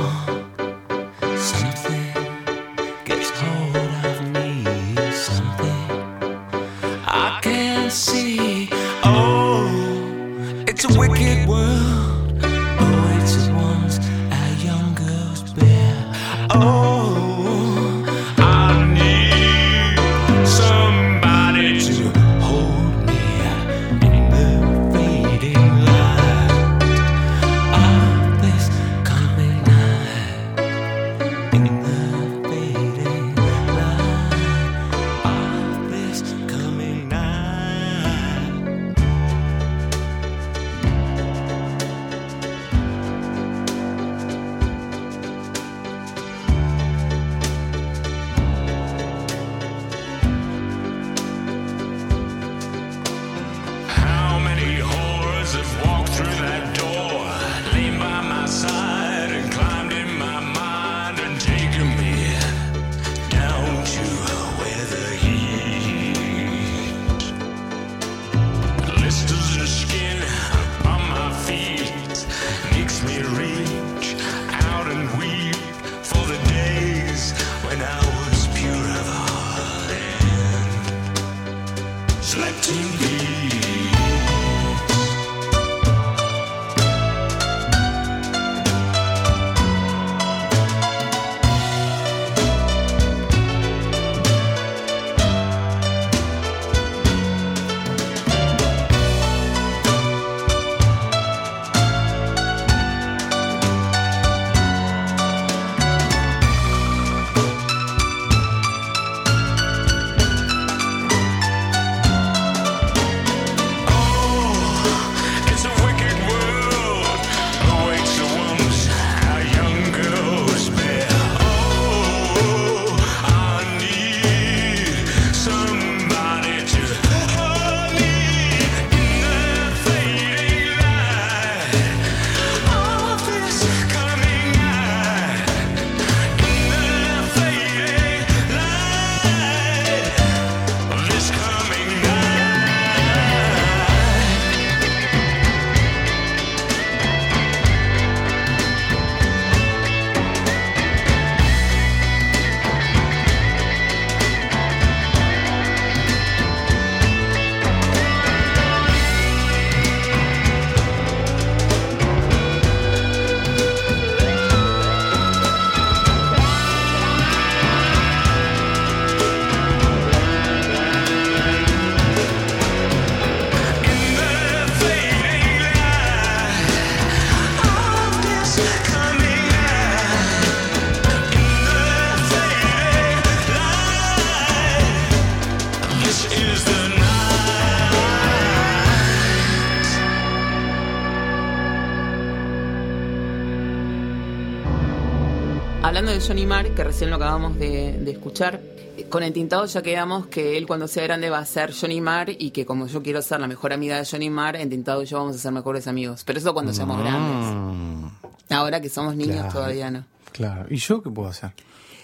Hablando de Johnny Marr, que recién lo acabamos de, de escuchar, con el tintado ya quedamos que él cuando sea grande va a ser Johnny Marr y que como yo quiero ser la mejor amiga de Johnny Marr, en tintado y yo vamos a ser mejores amigos. Pero eso cuando seamos grandes.
Mm,
Ahora que somos niños
Claro.
todavía no.
claro. ¿Y yo qué puedo hacer?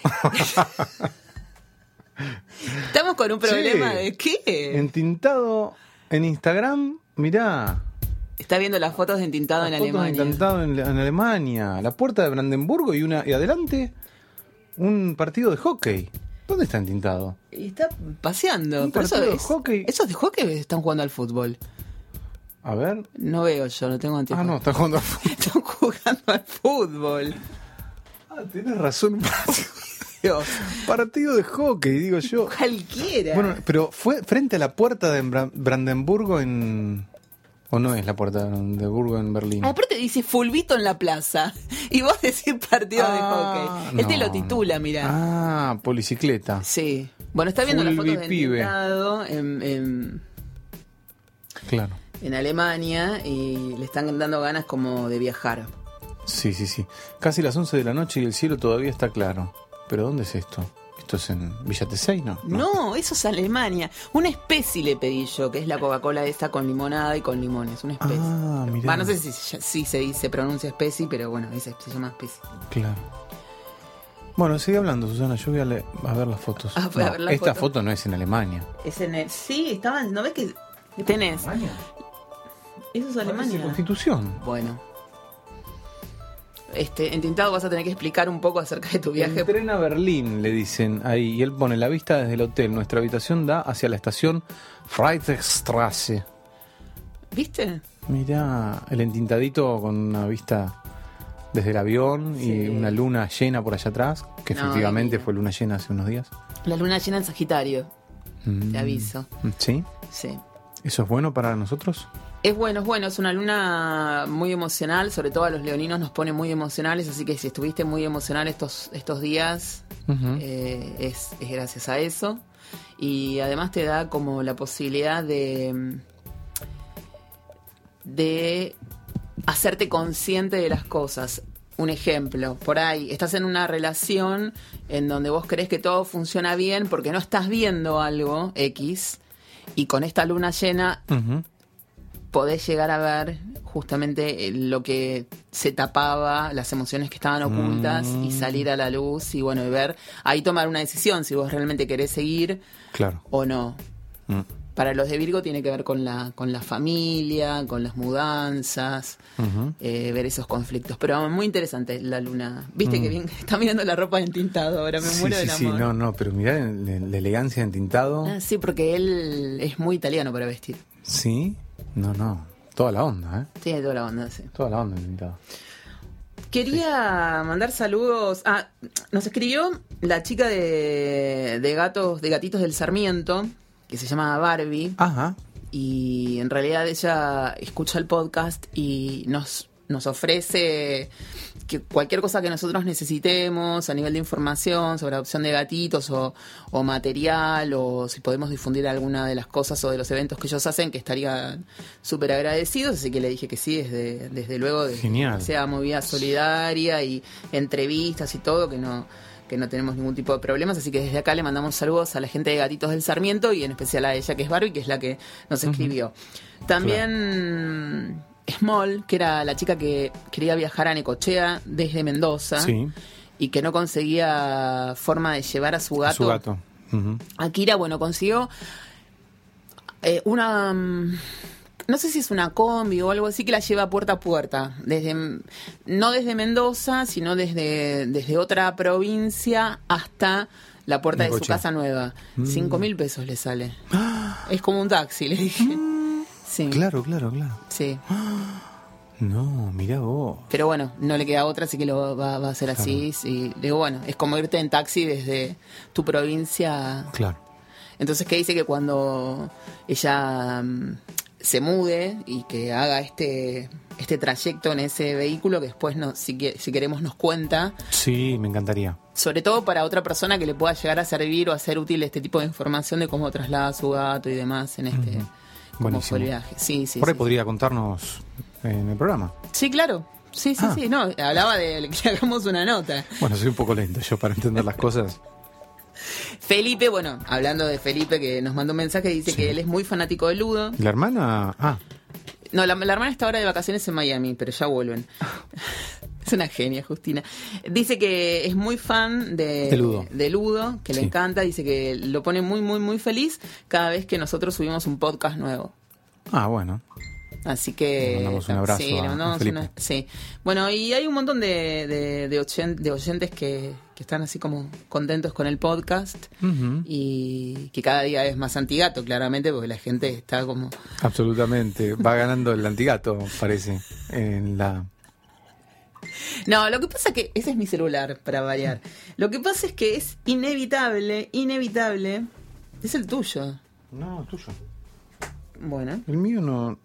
Estamos con un problema
Sí.
de qué?
Entintado en Instagram, mirá.
Está viendo las fotos de entintado en
fotos
Alemania.
Entintado en, en Alemania. La puerta de Brandenburgo y una y adelante un partido de hockey. ¿Dónde está entintado?
Y está paseando.
Un
Pero eso
de hockey.
Esos de hockey están jugando al fútbol.
A ver.
No veo yo, no tengo
Ah,
anteojos.
no, está jugando al fútbol.
Están jugando al fútbol.
Ah, tienes razón. Un
Dios.
partido de hockey, digo yo.
Cualquiera.
Bueno, pero fue frente a la puerta de Bra- Brandenburgo en. ¿O no es la puerta de Brandenburgo en Berlín?
Aparte dice fulbito en la plaza. Y vos decís partido de
Ah,
hockey. Este
no.
lo titula, mirá.
Ah, policicleta.
Sí. Bueno, está viendo las fotos en,
Claro.
en Alemania y le están dando ganas como de viajar.
Sí, sí, sí. Casi las 11 de la noche y el cielo todavía está claro. ¿Pero dónde es esto? ¿Esto es en Villa Tesey, no?
No, eso es Alemania. Una especie le pedí yo, que es la Coca-Cola esta con limonada y con limones. Una especie.
Ah, mirá.
Va, no sé si, si se dice, pronuncia especie, pero bueno, esa se llama especie.
Claro. Bueno, sigue hablando, Susana. Yo voy a, le- a ver las fotos.
Ah, voy a
No,
ver la
esta
foto.
foto no es en Alemania.
Es en el. Sí, estaban. ¿No ves que tenés? Eso es
Parece
Alemania.
Constitución.
Bueno. Este, en Tintado vas a tener que explicar un poco acerca de tu viaje.
El tren a Berlín, le dicen ahí. Y él pone la vista desde el hotel. Nuestra habitación da hacia la estación Friedrichstraße.
¿Viste?
Mirá, el entintadito con una vista desde el avión
Sí.
y una luna llena por allá atrás, que
No,
efectivamente fue luna llena hace unos días.
La luna llena en Sagitario,
Mm.
te aviso.
¿Sí?
Sí.
¿Eso es bueno para nosotros?
Es bueno, es bueno, es una luna muy emocional, sobre todo a los leoninos nos pone muy emocionales, así que si estuviste muy emocional estos, estos días, eh, es, es gracias a eso. Y además te da como la posibilidad de, de hacerte consciente de las cosas. Un ejemplo, por ahí, estás en una relación en donde vos crees que todo funciona bien porque no estás viendo algo X y con esta luna llena. Podés llegar a ver justamente eh, lo que se tapaba, las emociones que estaban ocultas
Mm.
y salir a la luz y bueno, y ver, ahí tomar una decisión si vos realmente querés seguir
Claro.
o no.
Mm.
Para los de Virgo tiene que ver con la, con la familia, con las mudanzas, eh, ver esos conflictos. Pero muy interesante la luna. Viste
Mm.
que bien está mirando la ropa entintado ahora, me
Sí,
muero
sí,
del
sí, no, no, pero mirá la, la elegancia en tintado.
Ah, sí, porque él es muy italiano para vestir.
Sí, no, no. Toda la onda, ¿eh?
Tiene toda la onda, sí.
Toda la onda en tintado.
Quería mandar saludos. Ah, nos escribió la chica de, de gatos, de gatitos del Sarmiento, que se llama Barbie,
Ajá.
y en realidad ella escucha el podcast y nos, nos ofrece que cualquier cosa que nosotros necesitemos a nivel de información sobre adopción de gatitos o, o material o si podemos difundir alguna de las cosas o de los eventos que ellos hacen, que estarían súper agradecidos. Así que le dije que sí, desde, desde luego, de
Genial.
que sea movida solidaria y entrevistas y todo, que no que no tenemos ningún tipo de problemas, así que desde acá le mandamos saludos a la gente de Gatitos del Sarmiento y en especial a ella que es Barbie, que es la que nos escribió. También Small, que era la chica que quería viajar a Necochea desde Mendoza
Sí,
y que no conseguía forma de llevar a su gato.
su gato.
Akira, bueno, consiguió eh, una... mm, No sé si es una combi o algo así que la lleva puerta a puerta. Desde, no desde Mendoza, sino desde, desde otra provincia hasta la puerta de su casa nueva.
Mm.
Cinco mil pesos le sale. Es como un taxi, le dije. Sí,
Claro, claro, claro.
sí.
No, mirá vos.
Pero bueno, no le queda otra, así que lo va, va a hacer así. Sí. Digo, bueno, es como irte en taxi desde tu provincia
Claro.
Entonces que dice que cuando ella mm, se mude y que haga este este trayecto en ese vehículo que después no, si, si queremos nos cuenta,
Sí, me encantaría.
sobre todo para otra persona que le pueda llegar a servir o a ser útil este tipo de información de cómo traslada a su gato y demás en este
Buenísimo.
fue el viaje. Sí, sí.
Por ahí
sí.
podría contarnos en el programa.
Sí, claro. Sí, sí,
Ah.
sí. No, hablaba de que hagamos una nota.
Bueno, soy un poco lento yo para entender las cosas.
Felipe, bueno, hablando de Felipe que nos mandó un mensaje, dice
Sí.
que él es muy fanático de Ludo.
¿Y la hermana? Ah,
No, la, la hermana está ahora de vacaciones en Miami, pero ya vuelven. es una genia, Justina. Dice que es muy fan de,
De Ludo.
de Ludo, que le encanta. Dice que lo pone muy, muy, muy feliz cada vez que nosotros subimos un podcast nuevo.
ah, bueno.
Así que.
Le mandamos un abrazo
sí, le mandamos
a
una- sí. Bueno, y hay un montón de, de, de oyen- de oyentes que, que están así como contentos con el podcast y que cada día es más antigato, claramente, porque la gente está como.
Absolutamente. Va ganando el antigato, parece. En la.
No, lo que pasa es que. Ese es mi celular, para variar. Lo que pasa es que es inevitable, inevitable. Es el tuyo.
No, tuyo.
Bueno.
El mío no.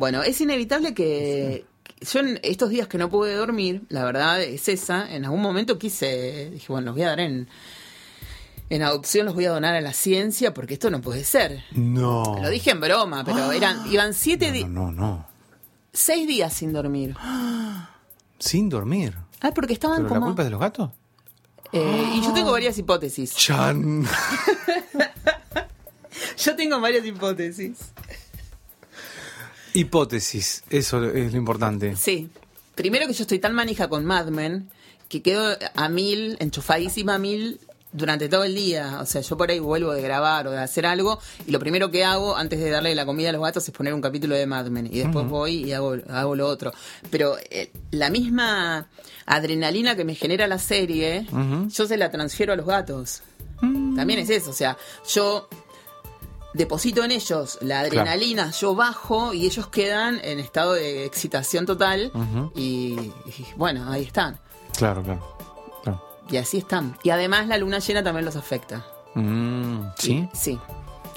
Bueno, es inevitable que que yo en estos días que no pude dormir, la verdad es esa, en algún momento quise, dije, bueno, los voy a dar en, en adopción, los voy a donar a la ciencia porque esto no puede ser.
No.
Lo dije en broma, pero eran iban siete
No,
di-
no, no, no.
seis días sin dormir.
Sin dormir.
Ah, porque estaban
¿Pero la
como...
culpa es de los gatos?
Eh, y yo tengo varias hipótesis.
Chan.
Yo tengo varias hipótesis.
Hipótesis, eso es lo importante.
Sí. Primero que yo estoy tan manija con Mad Men que quedo a mil, enchufadísima a mil durante todo el día. O sea, yo por ahí vuelvo de grabar o de hacer algo y lo primero que hago antes de darle la comida a los gatos es poner un capítulo de Mad Men y después voy y hago, hago lo otro. Pero eh, la misma adrenalina que me genera la serie, yo se la transfiero a los gatos. También es eso, o sea, yo deposito en ellos la adrenalina, yo bajo y ellos quedan en estado de excitación total y, y bueno, ahí están.
Claro, claro. claro.
Y así están. Y además la luna llena también los afecta.
Mm, ¿Sí?
Y- sí.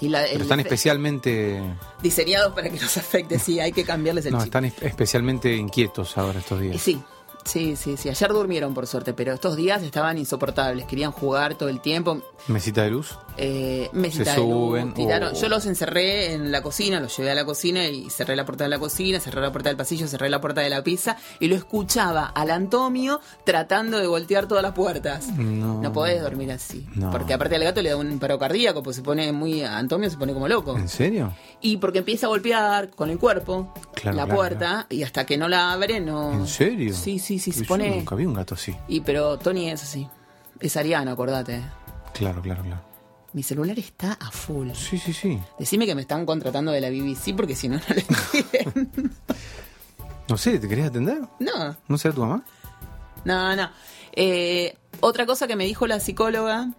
Y la,
Pero están especialmente.
diseñados para que los afecte, sí, hay que cambiarles el
No,
chip.
están es- especialmente inquietos ahora estos
Y
días.
Sí, sí, sí, sí. Ayer durmieron por suerte, pero estos días estaban insoportables. Querían jugar todo el tiempo.
Mesita de luz.
Eh, mesita
Se
de luz,
suben,
tiraron-
o-
Yo los encerré en la cocina, los llevé a la cocina y cerré la puerta de la cocina, cerré la puerta del pasillo, cerré la puerta de la pieza y lo escuchaba al Antomio tratando de voltear todas las puertas.
No.
podés dormir así.
No.
Porque aparte al gato le da un paro cardíaco, pues se pone muy. Antomio se pone como loco.
¿En serio?
Y porque empieza a golpear con el cuerpo
Claro,
la
claro,
puerta y hasta que no la abre, no.
¿En serio?
Sí, sí, sí, se
Yo
pone.
Nunca vi un gato así.
Y pero Tony es así. Es ariano, acordate.
Claro, claro, claro.
Mi celular está a full.
Sí, sí, sí.
Decime que me están contratando de la BBC porque si no, no le.
No sé, ¿te querés atender?
No,
¿No será tu mamá?
no, no. Eh, otra cosa que me dijo la psicóloga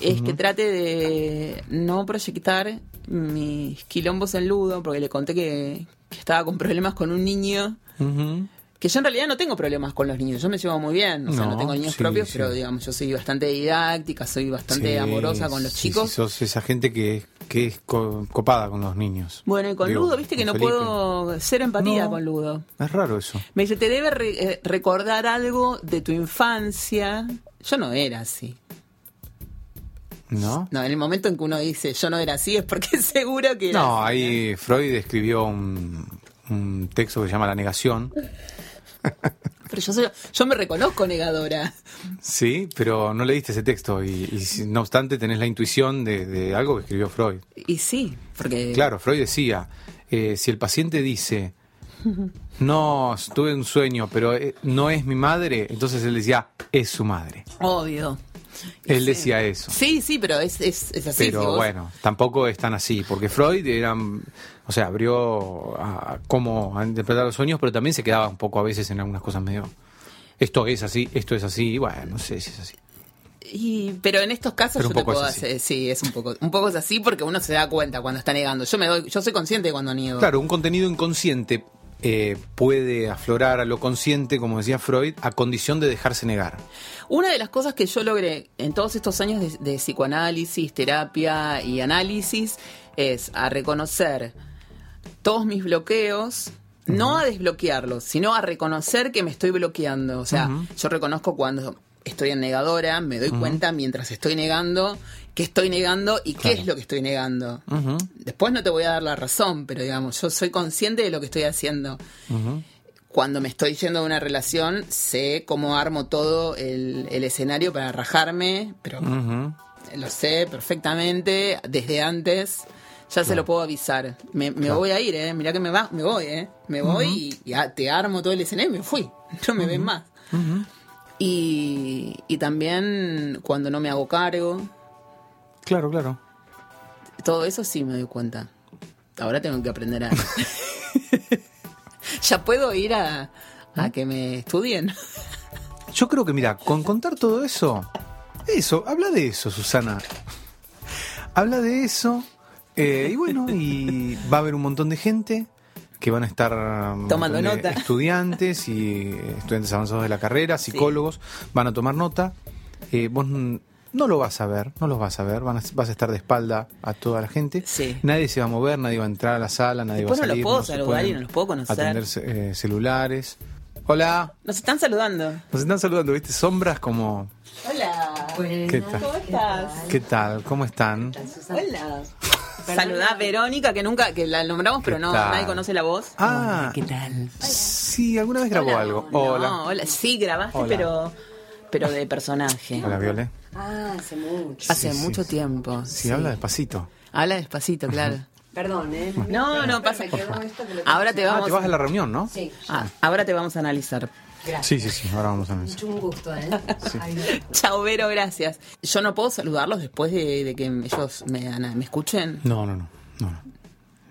es que trate de no proyectar mis quilombos en ludo porque le conté que, que estaba con problemas con un niño.
Ujú.
Que yo en realidad no tengo problemas con los niños, yo me llevo muy bien, o sea, no,
No,
tengo niños
sí,
propios,
sí.
pero digamos, yo soy bastante didáctica, soy bastante
Sí,
amorosa con los chicos.
sos esa gente que, que es co- copada con los niños.
Bueno, y con
Digo,
Ludo, viste que no
Felipe.
puedo ser empatía
No.
con Ludo.
Es raro eso.
Me dice, te debe re- eh, recordar algo de tu infancia. Yo no era así.
¿No?
No, en el momento en que uno dice yo no era así es porque seguro que era
No,
así.
ahí Freud escribió un, un texto que se llama La negación.
Pero yo, soy- yo me reconozco negadora.
Sí, pero no leíste ese texto y, no obstante tenés la intuición de, de algo que escribió Freud.
Y sí, porque...
Claro, Freud decía, eh, si el paciente dice, no, tuve un sueño, pero eh, no es mi madre, entonces él decía, es su madre.
Obvio.
Él
Sí.
decía eso.
Sí, sí, pero es, es, es así.
Pero
si vos-
bueno, tampoco es tan así, porque Freud era, o sea, abrió a cómo a interpretar los sueños, pero también se quedaba un poco a veces en algunas cosas medio, esto es así, esto es así, bueno, no sé si es así.
Y, pero en estos casos yo te puedo hacer, sí, es un poco, un poco es así porque uno se da cuenta cuando está negando. Yo me doy, yo soy consciente cuando niego.
Claro, un contenido inconsciente eh, puede aflorar a lo consciente, como decía Freud, a condición de dejarse negar.
Una de las cosas que yo logré en todos estos años de, de psicoanálisis, terapia y análisis es a reconocer todos mis bloqueos, no a desbloquearlos, sino a reconocer que me estoy bloqueando. O sea, yo reconozco cuando estoy en negadora, me doy cuenta mientras estoy negando qué estoy negando y qué es lo que estoy negando. Después no te voy a dar la razón, pero digamos, yo soy consciente de lo que estoy haciendo. Cuando me estoy yendo de una relación, sé cómo armo todo el, el escenario para rajarme, pero lo sé perfectamente desde antes. Ya se lo puedo avisar. Me, me voy a ir, ¿eh? Mirá que me, va, me voy, ¿eh? Me voy y, te armo todo el escenario y me fui. No me ven más. y, y también cuando no me hago cargo,
Claro, claro.
todo eso sí me doy cuenta. Ahora tengo que aprender a, ya puedo ir a, a que me estudien.
Yo creo que, mira, con contar todo eso, eso, habla de eso, Susana. Habla de eso, eh, y bueno, y va a haber un montón de gente que van a estar un
Tomando nota.
estudiantes y estudiantes avanzados de la carrera, psicólogos, van a tomar nota. Eh, vos no lo vas a ver, no los vas a ver, van a- vas a estar de espalda a toda la gente.
Sí.
Nadie se va a mover, nadie va a entrar a la sala, nadie
Después
va a
no los
salir.
puedo
se
saludar y no los puedo conocer.
Atender eh, celulares. Hola,
Nos están saludando.
nos están saludando, ¿viste? Sombras como...
Hola.
¿Qué tal?
¿Cómo estás?
¿Qué tal? ¿Cómo están?
Hola. Saludá a Verónica, que nunca, que la nombramos, pero no,
tal?
nadie conoce la voz.
Ah,
¿Qué tal?
sí, alguna vez grabó
Hola.
algo.
No,
Hola.
hola. Sí, grabaste,
Hola.
pero pero de personaje.
Hola, Viole.
Ah, hace mucho.
Hace
Sí,
mucho
sí.
tiempo.
Sí, habla despacito.
Habla despacito, claro.
Perdón, ¿eh?
No, no pasa.
Esto que lo
Ahora te
Ah,
vamos.
te vas a la reunión, ¿no?
Sí,
Ah, ahora te vamos a analizar.
Gracias.
Sí, sí, sí, ahora vamos a ver.
Mucho un gusto, ¿eh? No.
Chao, Vero, gracias. Yo no puedo saludarlos después de, de que ellos me, me escuchen.
No, no, no. No, no.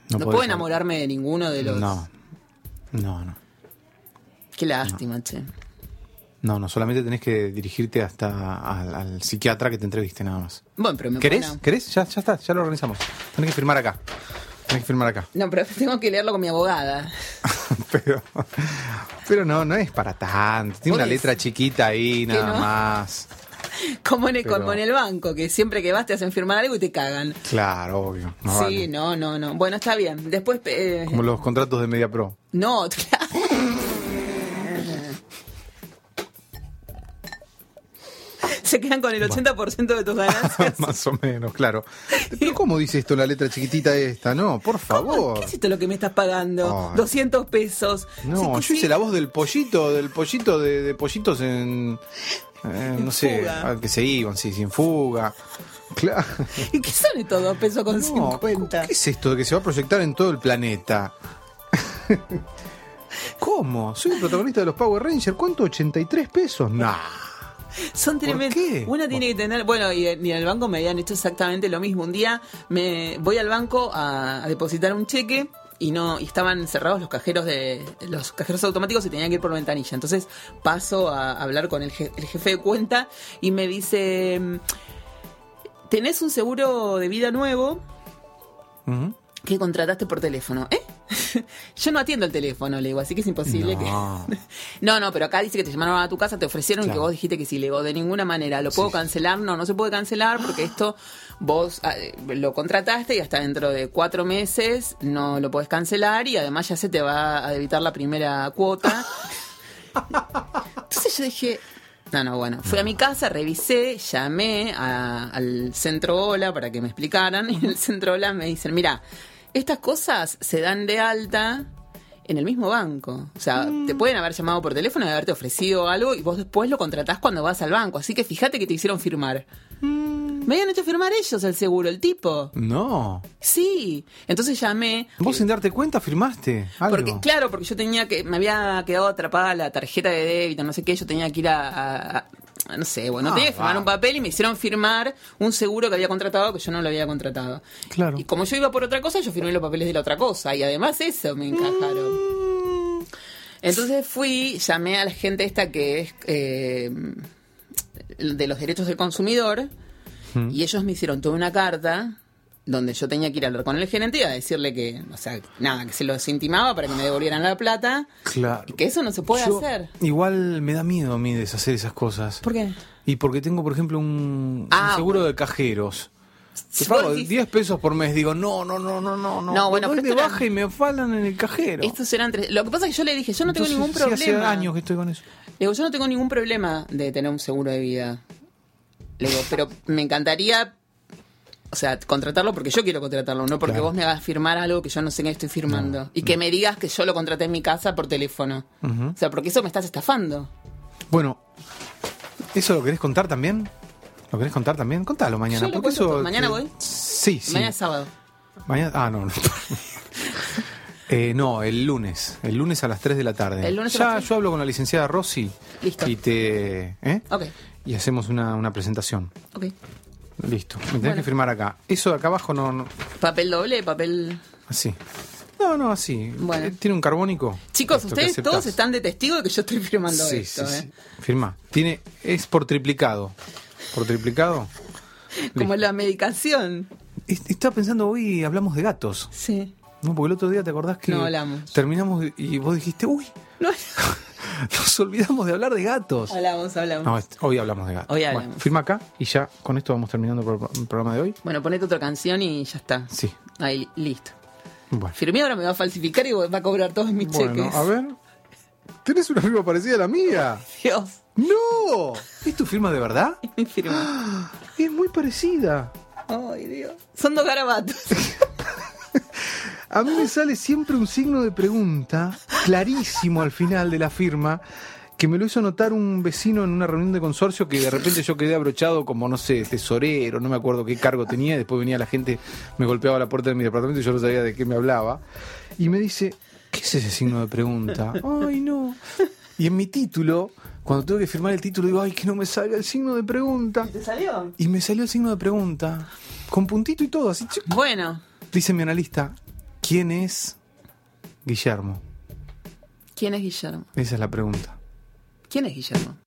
No,
podés
puedo enamorarme de ninguno de los.
No. No, no.
Qué lástima, che.
No, no, solamente tenés que dirigirte hasta al, al psiquiatra que te entreviste nada más.
Bueno, pero me
¿Querés?
puedo-
¿Querés? Ya, ya está, ya lo organizamos. Tenés que firmar acá. Que firmar acá.
No, pero tengo que leerlo con mi abogada.
pero, pero no, no es para tanto. Tiene una letra chiquita ahí,
¿que
nada
no?
más.
Como en, el,
Pero-
como en el banco, que siempre que vas te hacen firmar algo y te cagan.
Claro, obvio. No
sí,
vale.
no, no, no. Bueno, está bien. Después. eh,
Como los contratos de Media Pro.
No, claro. Se quedan con el 80% de tus ganancias.
Más o menos, claro. Pero ¿cómo dice esto la letra chiquitita esta? No, por favor.
¿Qué es esto lo que me estás pagando?
Ay.
200 pesos.
No,
Sí,
yo
sí.
hice la voz del pollito, del pollito de, de pollitos en. eh, no sé, ah, que se iban, sí, sin fuga. Claro.
¿Y qué son estos dos pesos con
No,
50?
¿Qué es esto de que se va a proyectar en todo el planeta? ¿Cómo? Soy el protagonista de los Power Rangers. ¿Cuánto? ¿83 pesos? Nah.
Son tremendos.
qué?
Una tiene que tener. Bueno, y, y en el banco me habían hecho exactamente lo mismo. Un día me voy al banco a, a depositar un cheque y no y estaban cerrados los cajeros de los cajeros automáticos y tenía que ir por ventanilla. Entonces paso a hablar con el, je- el jefe de cuenta y me dice tenés un seguro de vida nuevo que contrataste por teléfono. ¿Eh? Yo no atiendo el teléfono, le digo, así que es imposible
No.
que. no, no, pero acá dice que te llamaron a tu casa, te ofrecieron y que
Claro.
vos dijiste que sí, le digo, de ninguna manera. ¿Lo puedo cancelar? No, no se puede cancelar porque esto vos ah, eh, lo contrataste y hasta dentro de cuatro meses no lo puedes cancelar y además ya se te va a debitar la primera cuota. Entonces yo dije, no, no, bueno, fui a mi casa, revisé, llamé a- al centro Hola para que me explicaran y en el centro Hola me dicen, mira, estas cosas se dan de alta en el mismo banco. O sea, te pueden haber llamado por teléfono y haberte ofrecido algo y vos después lo contratás cuando vas al banco. Así que fíjate que te hicieron firmar. Me habían hecho firmar ellos el seguro, el tipo.
No.
Sí. Entonces llamé.
¿Vos sin darte cuenta firmaste algo?
Porque, claro, porque yo tenía que, me había quedado atrapada la tarjeta de débito, no sé qué, yo tenía que ir a, a- a- no sé, bueno,
Ah,
tenía que firmar un papel y me hicieron firmar un seguro que había contratado que yo no lo había contratado.
Claro.
Y como yo iba por otra cosa, yo firmé los papeles de la otra cosa y además eso me encajaron. Entonces fui, llamé a la gente esta que es eh, de los derechos del consumidor y ellos me hicieron toda una carta donde yo tenía que ir a hablar con el gerente y a decirle que, o sea, nada, que se los intimaba para que me devolvieran la plata
Claro.
y que eso no se puede
Yo-
hacer.
Igual me da miedo a mí deshacer esas cosas.
¿Por qué?
Y porque tengo, por ejemplo, un,
Ah,
un seguro de cajeros.
Vos
pago
decís-
10 pesos por mes. Digo, no, no, no, no, no.
No, bueno, pero era-
baja y me falan en el cajero.
Estos eran tres. Lo que pasa es que yo le dije, yo no tengo ningún
sí,
problema.
hace años que estoy con eso.
Le digo, yo no tengo ningún problema de tener un seguro de vida. Le digo, pero me encantaría, o sea, contratarlo porque yo quiero contratarlo, no porque
Claro.
vos me hagas firmar algo que yo no sé qué estoy firmando. y que me digas que yo lo contraté en mi casa por teléfono. O sea, porque eso me estás estafando.
Bueno, ¿eso lo querés contar también? ¿Lo querés contar también? Contalo mañana.
Yo lo
porque eso.
¿Mañana voy?
Sí, sí.
Mañana es sábado.
Mañana- Ah, no, no. Eh, no, el lunes. El lunes a las 3 de la tarde.
El lunes a
ya yo hablo con la licenciada Rossi.
Listo.
Y te. ¿eh?
Ok,
Y hacemos una, una presentación.
ok.
Listo. Me tenés
Bueno.
que firmar acá. Eso de acá abajo no. no
Papel doble, papel.
así. No, no, así.
Bueno.
Eh, ¿Tiene un carbónico?
Chicos, ustedes todos están de testigo de que yo estoy firmando
Sí,
esto.
sí,
¿eh?
sí. Firma. Tiene, es por triplicado. ¿Por triplicado?
Como la medicación.
Est- Estaba pensando, hoy hablamos de gatos.
Sí.
No, porque el otro día te acordás que
No hablamos.
terminamos y vos dijiste, uy,
No,
nos olvidamos de hablar de gatos.
hablamos, hablamos.
No, est- hoy hablamos de gatos.
Hoy
Bueno, firma acá y ya con esto vamos terminando el pro- el programa de hoy.
Bueno, ponete otra canción y ya está.
Sí.
Ahí, listo.
Bueno.
Firmé ahora me va a falsificar y va a cobrar todos mis
Bueno,
cheques.
a ver. ¿Tenés una firma parecida a la mía?
Dios,
¡No! ¿Es tu firma de verdad?
mi firma.
Es muy parecida.
Ay, Dios. Son dos garabatos.
A mí me sale siempre un signo de pregunta, clarísimo al final de la firma, que me lo hizo notar un vecino en una reunión de consorcio que de repente yo quedé abrochado como, no sé, tesorero, no me acuerdo qué cargo tenía, y después venía la gente, me golpeaba la puerta de mi departamento y yo no sabía de qué me hablaba, y me dice, ¿qué es ese signo de pregunta? Ay, no. Y en mi título, cuando tuve que firmar el título, digo, ay, que no me salga el signo de pregunta.
¿Te salió?
Y me salió el signo de pregunta, con puntito y todo, así.
Bueno,
Dice mi analista, ¿quién es Guillermo?
¿quién es Guillermo?
Esa es la pregunta.
¿Quién es Guillermo?